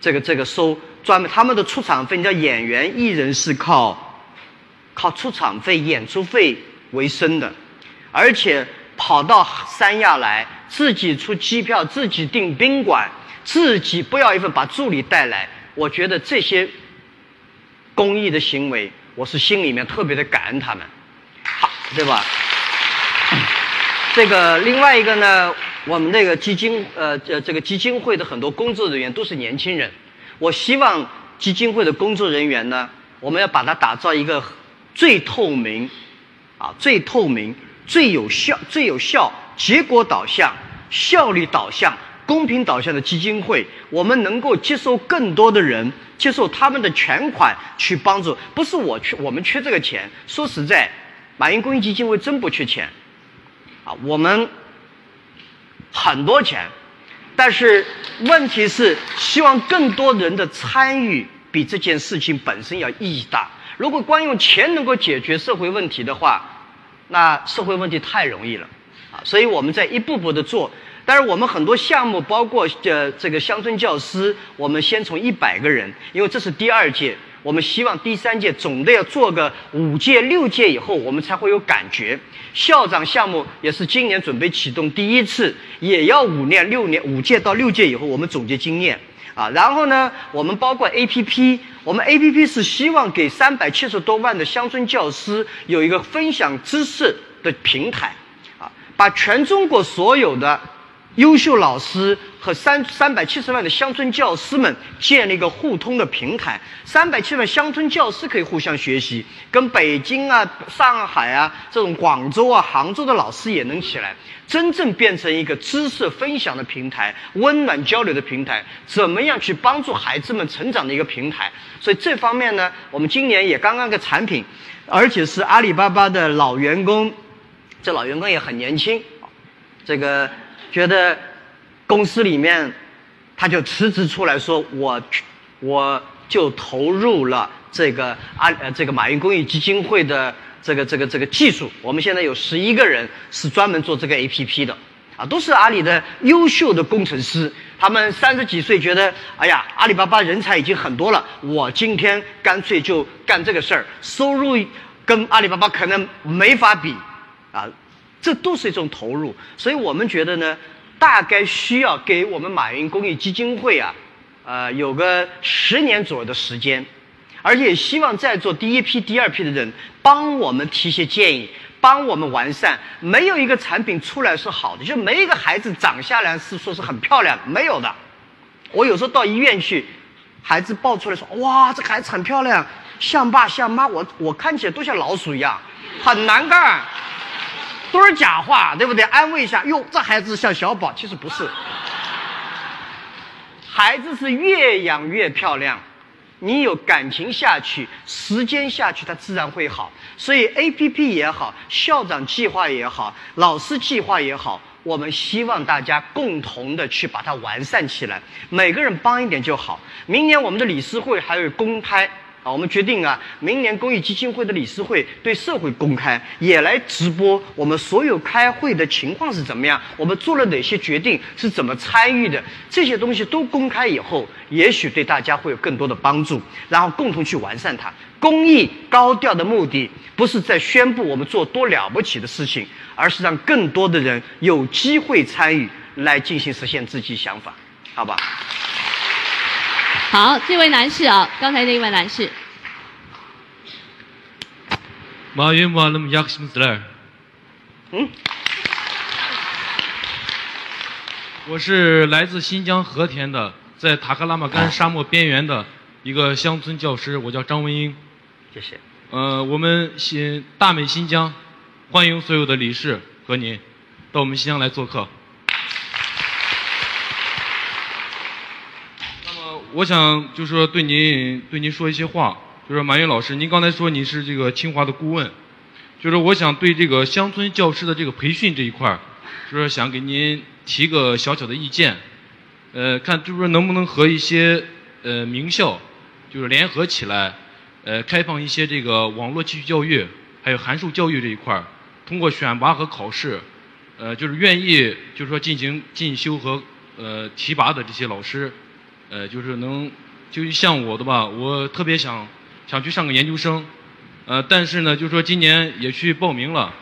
[SPEAKER 1] 这个这个收专门他们的出场费，你知道演员、艺人是靠靠出场费、演出费为生的，而且跑到三亚来，自己出机票、自己订宾馆、自己不要一份把助理带来，我觉得这些公益的行为，我是心里面特别的感恩他们。好，对吧？这个另外一个呢，我们那个基金呃呃这个基金会的很多工作人员都是年轻人，我希望基金会的工作人员呢，我们要把它打造一个最透明，啊最透明、最有效、最有效、结果导向、效率导向、公平导向的基金会，我们能够接受更多的人，接受他们的全款去帮助，不是我缺，我们缺这个钱，说实在。马云公益基金会真不缺钱，啊，我们很多钱，但是问题是希望更多人的参与比这件事情本身要意义大。如果光用钱能够解决社会问题的话，那社会问题太容易了，啊，所以我们在一步步的做。但是我们很多项目，包括呃这个乡村教师，我们先从一百个人，因为这是第二届。我们希望第三届总的要做个五届六届以后，我们才会有感觉。校长项目也是今年准备启动第一次，也要五年六年五届到六届以后，我们总结经验啊。然后呢，我们包括 A P P，我们 A P P 是希望给三百七十多万的乡村教师有一个分享知识的平台啊，把全中国所有的。优秀老师和三三百七十万的乡村教师们建立一个互通的平台，三百七十万乡村教师可以互相学习，跟北京啊、上海啊、这种广州啊、杭州的老师也能起来，真正变成一个知识分享的平台、温暖交流的平台，怎么样去帮助孩子们成长的一个平台？所以这方面呢，我们今年也刚刚个产品，而且是阿里巴巴的老员工，这老员工也很年轻，这个。觉得公司里面，他就辞职出来说：“我我就投入了这个阿呃这个马云公益基金会的这个这个这个技术。我们现在有十一个人是专门做这个 A P P 的，啊，都是阿里的优秀的工程师。他们三十几岁，觉得哎呀，阿里巴巴人才已经很多了，我今天干脆就干这个事儿，收入跟阿里巴巴可能没法比，啊。”这都是一种投入，所以我们觉得呢，大概需要给我们马云公益基金会啊，呃，有个十年左右的时间，而且也希望在座第一批、第二批的人帮我们提些建议，帮我们完善。没有一个产品出来是好的，就没一个孩子长下来是说是很漂亮，没有的。我有时候到医院去，孩子抱出来说：“哇，这孩子很漂亮，像爸像妈。”我我看起来都像老鼠一样，很难看。都是假话，对不对？安慰一下，哟，这孩子像小宝，其实不是。孩子是越养越漂亮，你有感情下去，时间下去，他自然会好。所以 A P P 也好，校长计划也好，老师计划也好，我们希望大家共同的去把它完善起来，每个人帮一点就好。明年我们的理事会还有公开。啊，我们决定啊，明年公益基金会的理事会对社会公开，也来直播我们所有开会的情况是怎么样，我们做了哪些决定，是怎么参与的，这些东西都公开以后，也许对大家会有更多的帮助，然后共同去完善它。公益高调的目的，不是在宣布我们做多了不起的事情，而是让更多的人有机会参与，来进行实现自己想法，好吧？
[SPEAKER 2] 好，这位男士啊，刚才那位男士。
[SPEAKER 4] 马云马那么雅克什么字嘞？嗯。我是来自新疆和田的，在塔克拉玛干沙漠边缘的一个乡村教师，我叫张文英。
[SPEAKER 1] 谢谢。
[SPEAKER 4] 呃，我们新大美新疆，欢迎所有的理事和您到我们新疆来做客。我想就是说对您对您说一些话，就是马云老师，您刚才说你是这个清华的顾问，就是我想对这个乡村教师的这个培训这一块儿，就是想给您提个小小的意见，呃，看就是说能不能和一些呃名校，就是联合起来，呃，开放一些这个网络继续教育，还有函授教育这一块儿，通过选拔和考试，呃，就是愿意就是说进行进修和呃提拔的这些老师，呃，就是能就像我的吧，我特别想想去上个研究生，呃，但是呢，就说今年也去报名了，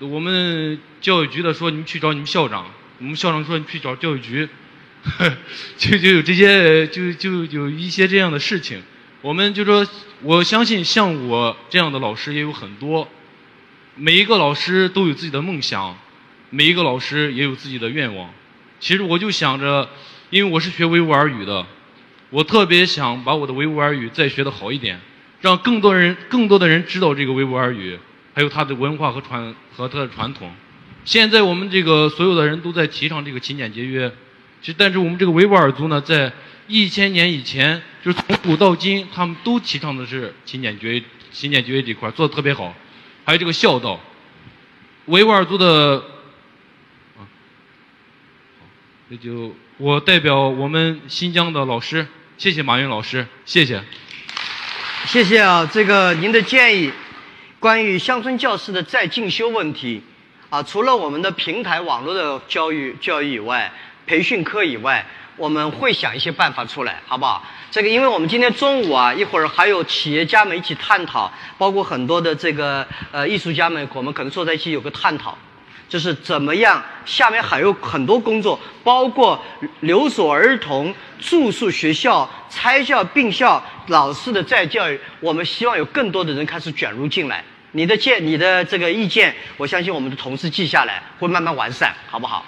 [SPEAKER 4] 我们教育局的说你们去找你们校长，我们校长说你去找教育局，就就有这些就就有一些这样的事情，我们就说我相信像我这样的老师也有很多，每一个老师都有自己的梦想，每一个老师也有自己的愿望。其实我就想着，因为我是学维吾尔语的，我特别想把我的维吾尔语再学得好一点，让更多人、更多的人知道这个维吾尔语，还有它的文化和传和它的传统。现在我们这个所有的人都在提倡这个勤俭节约，其实但是我们这个维吾尔族呢，在一千年以前，就是从古到今，他们都提倡的是勤俭节约、勤俭节约这块做的特别好，还有这个孝道。维吾尔族的，啊，好，那就我代表我们新疆的老师，谢谢马云老师，谢谢。
[SPEAKER 1] 谢谢啊，这个您的建议，关于乡村教师的再进修问题，啊，除了我们的平台网络的教育教育以外，培训课以外，我们会想一些办法出来，好不好？这个，因为我们今天中午啊，一会儿还有企业家们一起探讨，包括很多的这个呃艺术家们，我们可能坐在一起有个探讨。就是怎么样？下面还有很多工作，包括留守儿童、住宿学校、拆校并校、老师的再教育。我们希望有更多的人开始卷入进来。你的建、你的这个意见，我相信我们的同事记下来，会慢慢完善，好不好？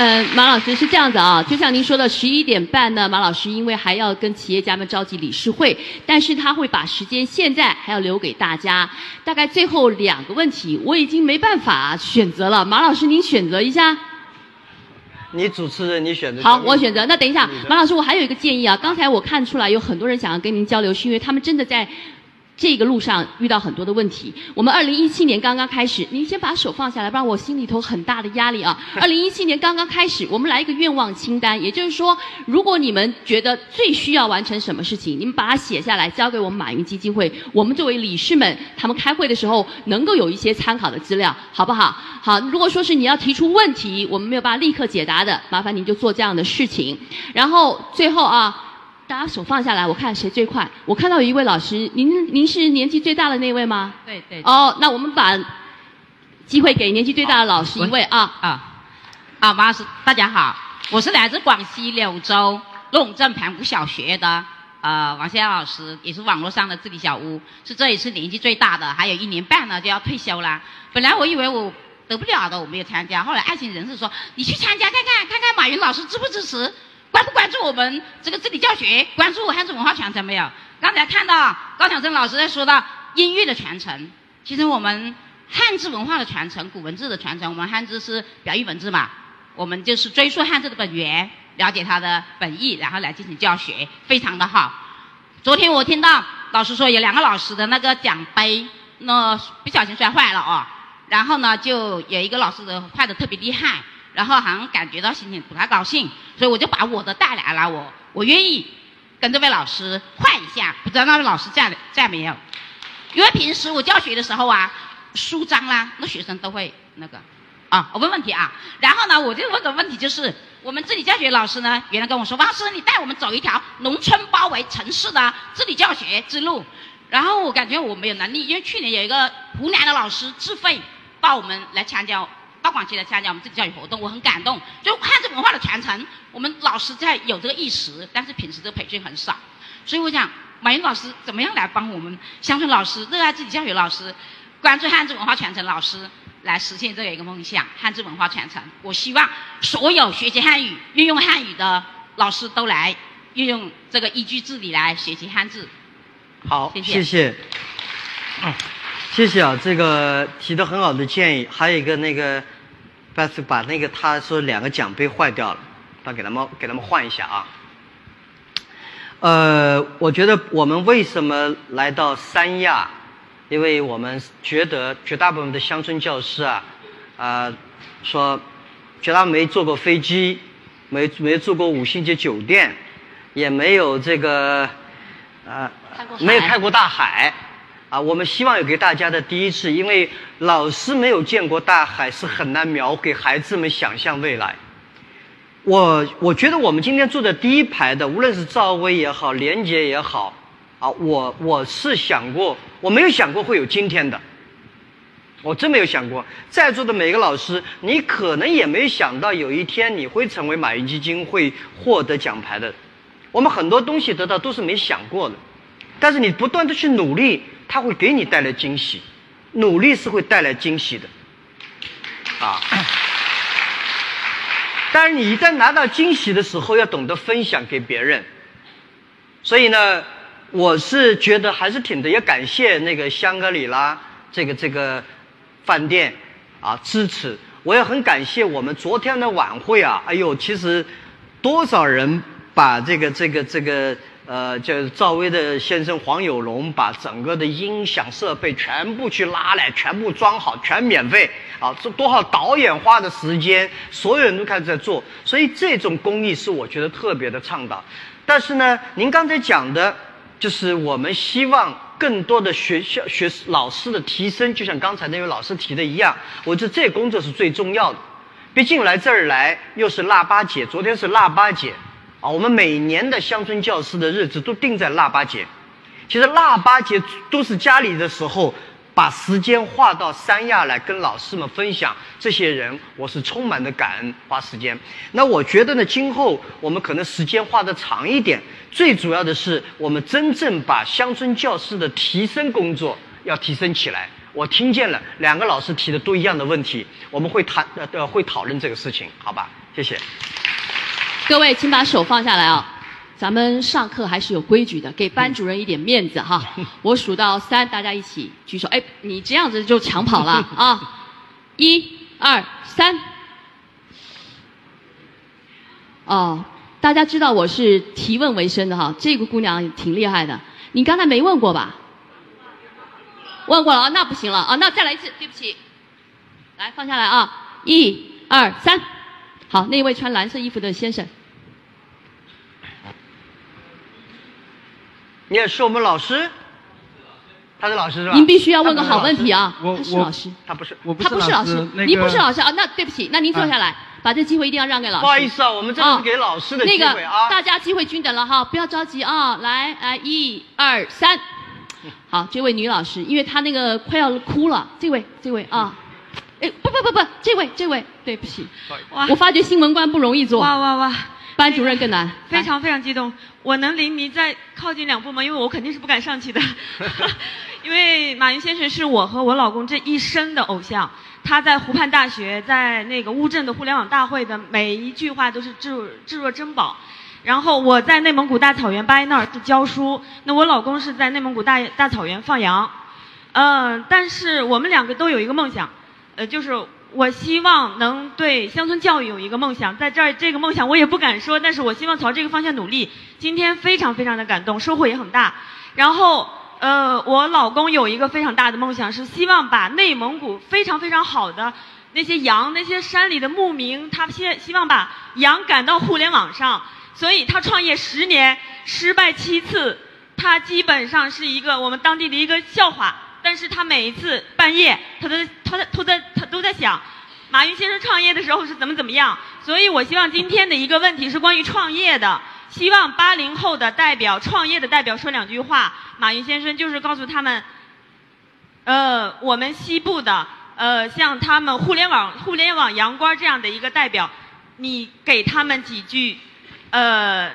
[SPEAKER 2] 嗯，马老师是这样子啊，就像您说的，十一点半呢，马老师因为还要跟企业家们召集理事会，但是他会把时间现在还要留给大家。大概最后两个问题，我已经没办法选择了，马老师您选择一下。
[SPEAKER 1] 你主持人，你选择。
[SPEAKER 2] 好，我选择。那等一下，马老师，我还有一个建议啊。刚才我看出来有很多人想要跟您交流，是因为他们真的在。这个路上遇到很多的问题。我们二零一七年刚刚开始，您先把手放下来，不然我心里头很大的压力啊。二零一七年刚刚开始，我们来一个愿望清单，也就是说，如果你们觉得最需要完成什么事情，你们把它写下来，交给我们马云基金会。我们作为理事们，他们开会的时候能够有一些参考的资料，好不好？好，如果说是你要提出问题，我们没有办法立刻解答的，麻烦您就做这样的事情。然后最后啊。大家手放下来，我看谁最快。我看到有一位老师，您您是年纪最大的那位吗？
[SPEAKER 5] 对对。
[SPEAKER 2] 哦，那我们把机会给年纪最大的老师一位啊
[SPEAKER 5] 啊啊！马老师，大家好，我是来自广西柳州龙镇盘古小学的呃王先老师，也是网络上的治理小屋，是这一次年纪最大的，还有一年半呢就要退休了。本来我以为我得不了的，我没有参加。后来爱心人士说，你去参加看看，看看马云老师支不支持。关不关注我们这个治理教学？关注汉字文化传承没有？刚才看到高晓珍老师在说到音乐的传承，其实我们汉字文化的传承、古文字的传承，我们汉字是表意文字嘛，我们就是追溯汉字的本源，了解它的本意，然后来进行教学，非常的好。昨天我听到老师说有两个老师的那个奖杯，那不小心摔坏了哦，然后呢就有一个老师的坏的特别厉害。然后好像感觉到心情不太高兴，所以我就把我的带来了。我我愿意跟这位老师换一下，不知道那位老师在在没有？因为平时我教学的时候啊，书章啦，那学生都会那个啊，我问问题啊。然后呢，我就问个问题，就是我们治理教学老师呢，原来跟我说，王老师你带我们走一条农村包围城市的治理教学之路。然后我感觉我没有能力，因为去年有一个湖南的老师自费到我们来参加。到广西来参加我们自己教育活动，我很感动。就汉字文化的传承，我们老师在有这个意识，但是平时这个培训很少。所以我想，马云老师怎么样来帮我们乡村老师、热爱自己教育老师、关注汉字文化传承老师，来实现这样一个梦想——汉字文化传承。我希望所有学习汉语、运用汉语的老师都来运用这个依据治理来学习汉字。
[SPEAKER 1] 好，
[SPEAKER 5] 谢
[SPEAKER 1] 谢。谢谢啊，这个提的很好的建议。还有一个那个，把把那个他说两个奖杯坏掉了，把给他们给他们换一下啊。呃，我觉得我们为什么来到三亚？因为我们觉得绝大部分的乡村教师啊，啊、说绝大部分没坐过飞机，没没住过五星级酒店，也没有这个呃
[SPEAKER 2] 看过海
[SPEAKER 1] 没有看过大海啊。我们希望有给大家的第一次，因为老师没有见过大海，是很难描给孩子们想象未来。我我觉得我们今天坐在第一排的，无论是赵薇也好，连杰也好，啊，我我是想过，我没有想过会有今天的，我真没有想过。在座的每一个老师，你可能也没想到有一天你会成为马云基金会获得奖牌的。我们很多东西得到都是没想过的，但是你不断的去努力，它会给你带来惊喜，努力是会带来惊喜的，啊。但是你一旦拿到惊喜的时候，要懂得分享给别人。所以呢，我是觉得还是挺的，也感谢那个香格里拉这个这个饭店啊支持。我也很感谢我们昨天的晚会啊，哎呦，其实多少人把这个这个这个呃，就是赵薇的先生黄有龙把整个的音响设备全部去拉来，全部装好，全免费啊！这多少导演花的时间，所有人都开始在做，所以这种公益是我觉得特别的倡导。但是呢，您刚才讲的，就是我们希望更多的学校学老师的提升，就像刚才那位老师提的一样，我觉得这工作是最重要的。毕竟来这儿来又是腊八节，昨天是腊八节，啊，我们每年的乡村教师的日子都定在腊八节。其实腊八节都是家里的时候，把时间划到三亚来跟老师们分享。这些人，我是充满的感恩，花时间。那我觉得呢，今后我们可能时间花的长一点。最主要的是，我们真正把乡村教师的提升工作要提升起来。我听见了两个老师提的都一样的问题，我们会谈呃呃会讨论这个事情，好吧？谢谢。
[SPEAKER 2] 各位，请把手放下来啊！咱们上课还是有规矩的，给班主任一点面子哈。我数到三，大家一起举手。哎，你这样子就抢跑了啊！一、二、三。哦，大家知道我是提问为生的哈，这个姑娘挺厉害的。你刚才没问过吧？问过了啊，那不行了啊，那再来一次，对不起。来，放下来啊！一、二、三。好，那位穿蓝色衣服的先生。
[SPEAKER 1] 你也是我们老师，他是老师是吧？
[SPEAKER 2] 您必须要问个好问题啊！
[SPEAKER 6] 我
[SPEAKER 2] 他是老师，
[SPEAKER 1] 他不是。
[SPEAKER 6] 我不
[SPEAKER 2] 他不是老师
[SPEAKER 6] 师，，那个
[SPEAKER 2] 您不是老师啊？那对不起，那您坐下来，把这机会一定要让给老师。
[SPEAKER 1] 不好意思啊，我们这是给老师的机
[SPEAKER 2] 那个
[SPEAKER 1] 会啊。
[SPEAKER 2] 大家机会均等了哈，不要着急啊！来，来，一二三，好，这位女老师，因为她那个快要哭了，这位，这位啊，哎，不不不不，这位，这位，对不起，
[SPEAKER 7] 哇
[SPEAKER 2] 我发觉新闻官不容易做，
[SPEAKER 7] 哇哇哇！
[SPEAKER 2] 班主任更难，
[SPEAKER 7] 非常非常激动，我能离你再靠近两步吗？因为我肯定是不敢上去的，因为马云先生是我和我老公这一生的偶像。他在湖畔大学，在那个乌镇的互联网大会的每一句话都是置若置若珍宝。然后我在内蒙古大草原巴彦淖尔是教书，那我老公是在内蒙古大大草原放羊。嗯、但是我们两个都有一个梦想，呃，就是我希望能对乡村教育有一个梦想，在这儿这个梦想我也不敢说，但是我希望朝这个方向努力。今天非常非常的感动，收获也很大。然后，呃，我老公有一个非常大的梦想，是希望把内蒙古非常非常好的那些羊、那些山里的牧民，他希希望把羊赶到互联网上，所以他创业十年，失败七次，他基本上是一个我们当地的一个笑话。但是他每一次半夜，他都他他都在他都在想，马云先生创业的时候是怎么怎么样。所以我希望今天的一个问题是关于创业的，希望八零后的代表、创业的代表说两句话。马云先生就是告诉他们，呃，我们西部的呃，像他们互联网互联网阳光这样的一个代表，你给他们几句，呃，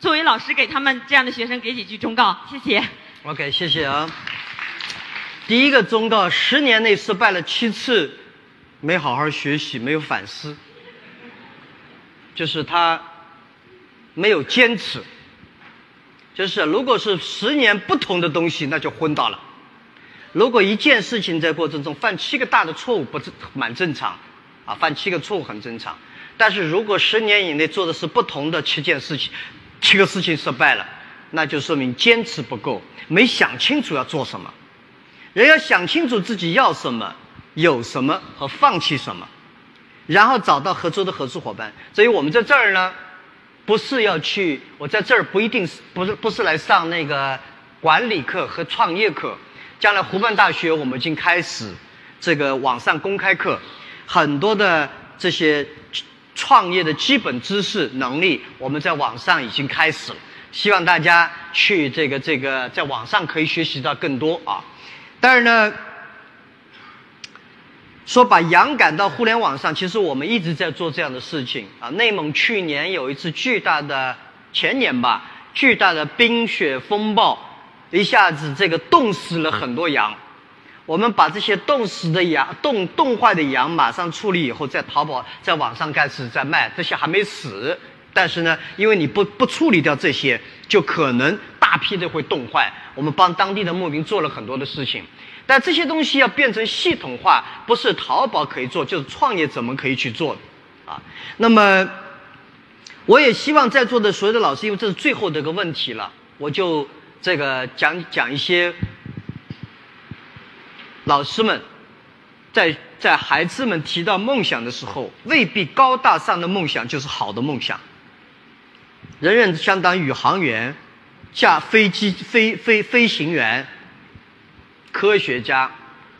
[SPEAKER 7] 作为老师给他们这样的学生给几句忠告，谢谢。
[SPEAKER 1] OK，谢谢啊。第一个忠告：十年内失败了七次，没好好学习，没有反思，就是他没有坚持。就是如果是十年不同的东西，那就昏倒了。如果一件事情在过程中犯七个大的错误，不正蛮正常，啊，犯七个错误很正常。但是如果十年以内做的是不同的七件事情，七个事情失败了，那就说明坚持不够，没想清楚要做什么。人要想清楚自己要什么、有什么和放弃什么，然后找到合作的合作伙伴。所以我们在这儿呢，不是要去，我在这儿不一定是不是不是来上那个管理课和创业课。将来湖畔大学我们已经开始这个网上公开课，很多的这些创业的基本知识能力，我们在网上已经开始了。希望大家去这个这个在网上可以学习到更多啊。但是呢，说把羊赶到互联网上，其实我们一直在做这样的事情啊。内蒙去年有一次巨大的前年吧，巨大的冰雪风暴，一下子这个冻死了很多羊。我们把这些冻死的羊、冻冻坏的羊马上处理以后，在淘宝、在网上开始在卖。这些还没死，但是呢，因为你不不处理掉这些，就可能大批的会冻坏。我们帮当地的牧民做了很多的事情，但这些东西要变成系统化，不是淘宝可以做，就是创业者们可以去做的啊。那么，我也希望在座的所有的老师，因为这是最后的一个问题了，我就这个讲讲一些老师们在在孩子们提到梦想的时候，未必高大上的梦想就是好的梦想。人人相当宇航员。驾飞机飞飞飞行员、科学家，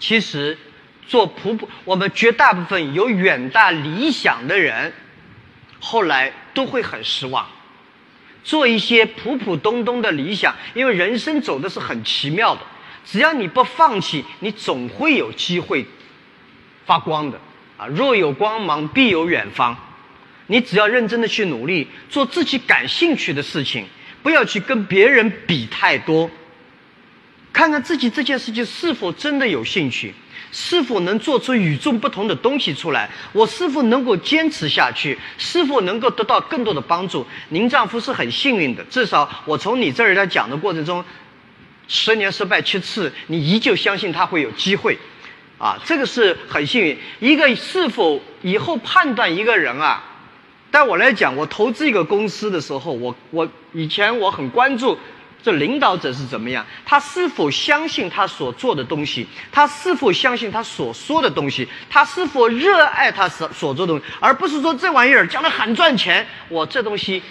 [SPEAKER 1] 其实做普普，我们绝大部分有远大理想的人，后来都会很失望。做一些普普通通的理想，因为人生走的是很奇妙的，只要你不放弃，你总会有机会发光的。啊，若有光芒，必有远方。你只要认真的去努力，做自己感兴趣的事情。不要去跟别人比太多，看看自己这件事情是否真的有兴趣，是否能做出与众不同的东西出来，我是否能够坚持下去，是否能够得到更多的帮助。您丈夫是很幸运的，至少我从你这儿来讲的过程中，十年失败七次，你依旧相信他会有机会，啊，这个是很幸运。一个是否以后判断一个人啊？但我来讲，我投资一个公司的时候，我我以前我很关注这领导者是怎么样，他是否相信他所做的东西，他是否相信他所说的东西，他是否热爱他所所做的东西，而不是说这玩意儿将来很赚钱，我这东西，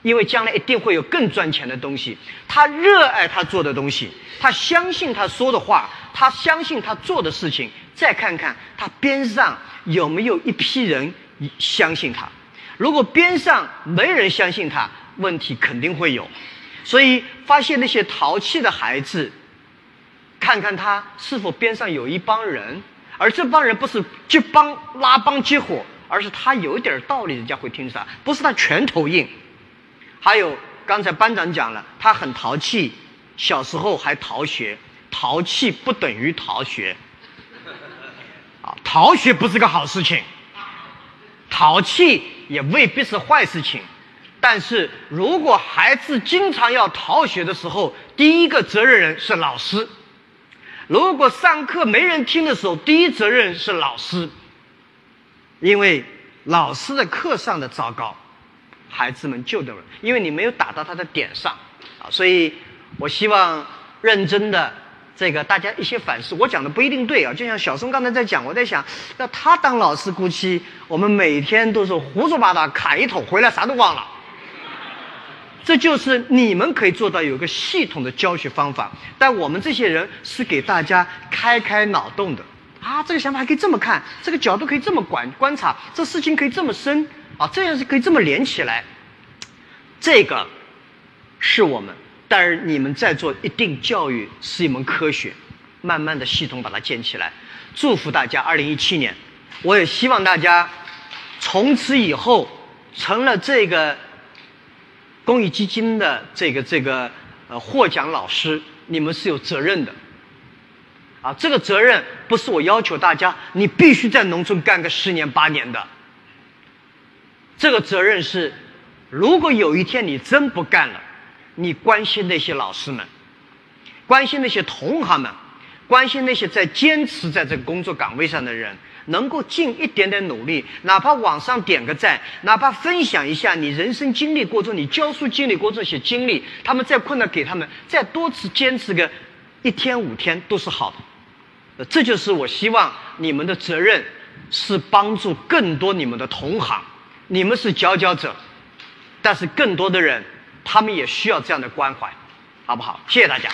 [SPEAKER 1] 因为将来一定会有更赚钱的东西。他热爱他做的东西，他相信他说的话，他相信他做的事情。再看看他边上有没有一批人相信他。如果边上没人相信他，问题肯定会有。所以发现那些淘气的孩子，看看他是否边上有一帮人，而这帮人不是结帮拉帮结伙，而是他有点道理，人家会听啥，不是他拳头硬。还有刚才班长讲了，他很淘气，小时候还逃学，淘气不等于逃学，啊，逃学不是个好事情，淘气。也未必是坏事情，但是如果孩子经常要逃学的时候，第一个责任人是老师；如果上课没人听的时候，第一责任是老师，因为老师的课上的糟糕，孩子们就得了，因为你没有打到他的点上。啊，所以我希望认真的。这个大家一些反思，我讲的不一定对啊。就像小松刚才在讲，我在想，要他当老师，估计我们每天都是胡说八道侃一通，回来啥都忘了。这就是你们可以做到有个系统的教学方法，但我们这些人是给大家开开脑洞的啊。这个想法可以这么看，这个角度可以这么观观察，这事情可以这么深啊，这样是可以这么连起来。这个是我们。但是你们在做一定教育是一门科学，慢慢的系统把它建起来。祝福大家，二零一七年，我也希望大家从此以后成了这个公益基金的这个这个呃获奖老师，你们是有责任的。啊，这个责任不是我要求大家，你必须在农村干个十年八年的。这个责任是，如果有一天你真不干了。你关心那些老师们，关心那些同行们，关心那些在坚持在这个工作岗位上的人，能够尽一点点努力，哪怕网上点个赞，哪怕分享一下你人生经历过中、你教书经历过这些经历，他们再困难给他们再多次坚持个一天五天都是好的。这就是我希望你们的责任是帮助更多你们的同行，你们是佼佼者，但是更多的人他们也需要这样的关怀，好不好？谢谢大家。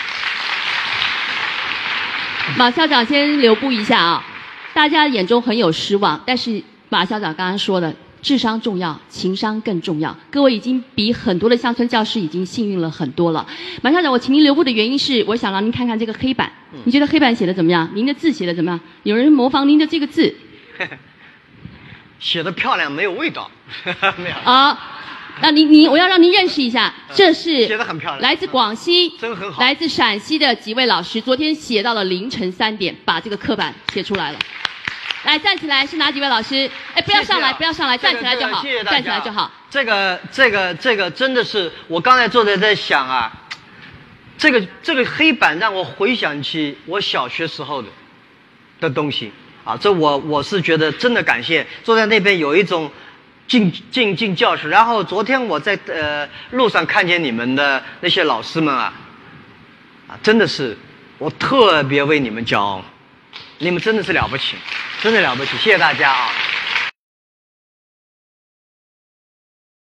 [SPEAKER 2] 马校长先留步一下啊，大家眼中很有失望，但是马校长刚刚说的，智商重要，情商更重要。各位已经比很多的乡村教师已经幸运了很多了。马校长，我请您留步的原因是，我想让您看看这个黑板，你觉得黑板写的怎么样？您的字写的怎么样？有人模仿您的这个字
[SPEAKER 1] 写的漂亮，没有味道，没有。
[SPEAKER 2] 啊？那您您，我要让您认识一下，这是
[SPEAKER 1] 写的很漂亮
[SPEAKER 2] 来自广西，
[SPEAKER 1] 真很好
[SPEAKER 2] 来自陕西的几位老师，昨天写到了凌晨三点，把这个刻板写出来了。来，站起来，是哪几位老师？哎，不要上来，不要上来，站起来就好，站起来就好。。
[SPEAKER 1] 这个这个这个真的是，我刚才坐在在想啊，这个这个黑板让我回想起我小学时候的的东西啊，这我我是觉得真的感谢，坐在那边有一种进进进教室。然后昨天我在呃路上看见你们的那些老师们啊，啊，真的是我特别为你们骄傲，你们真的是了不起，真的了不起，谢谢大家啊。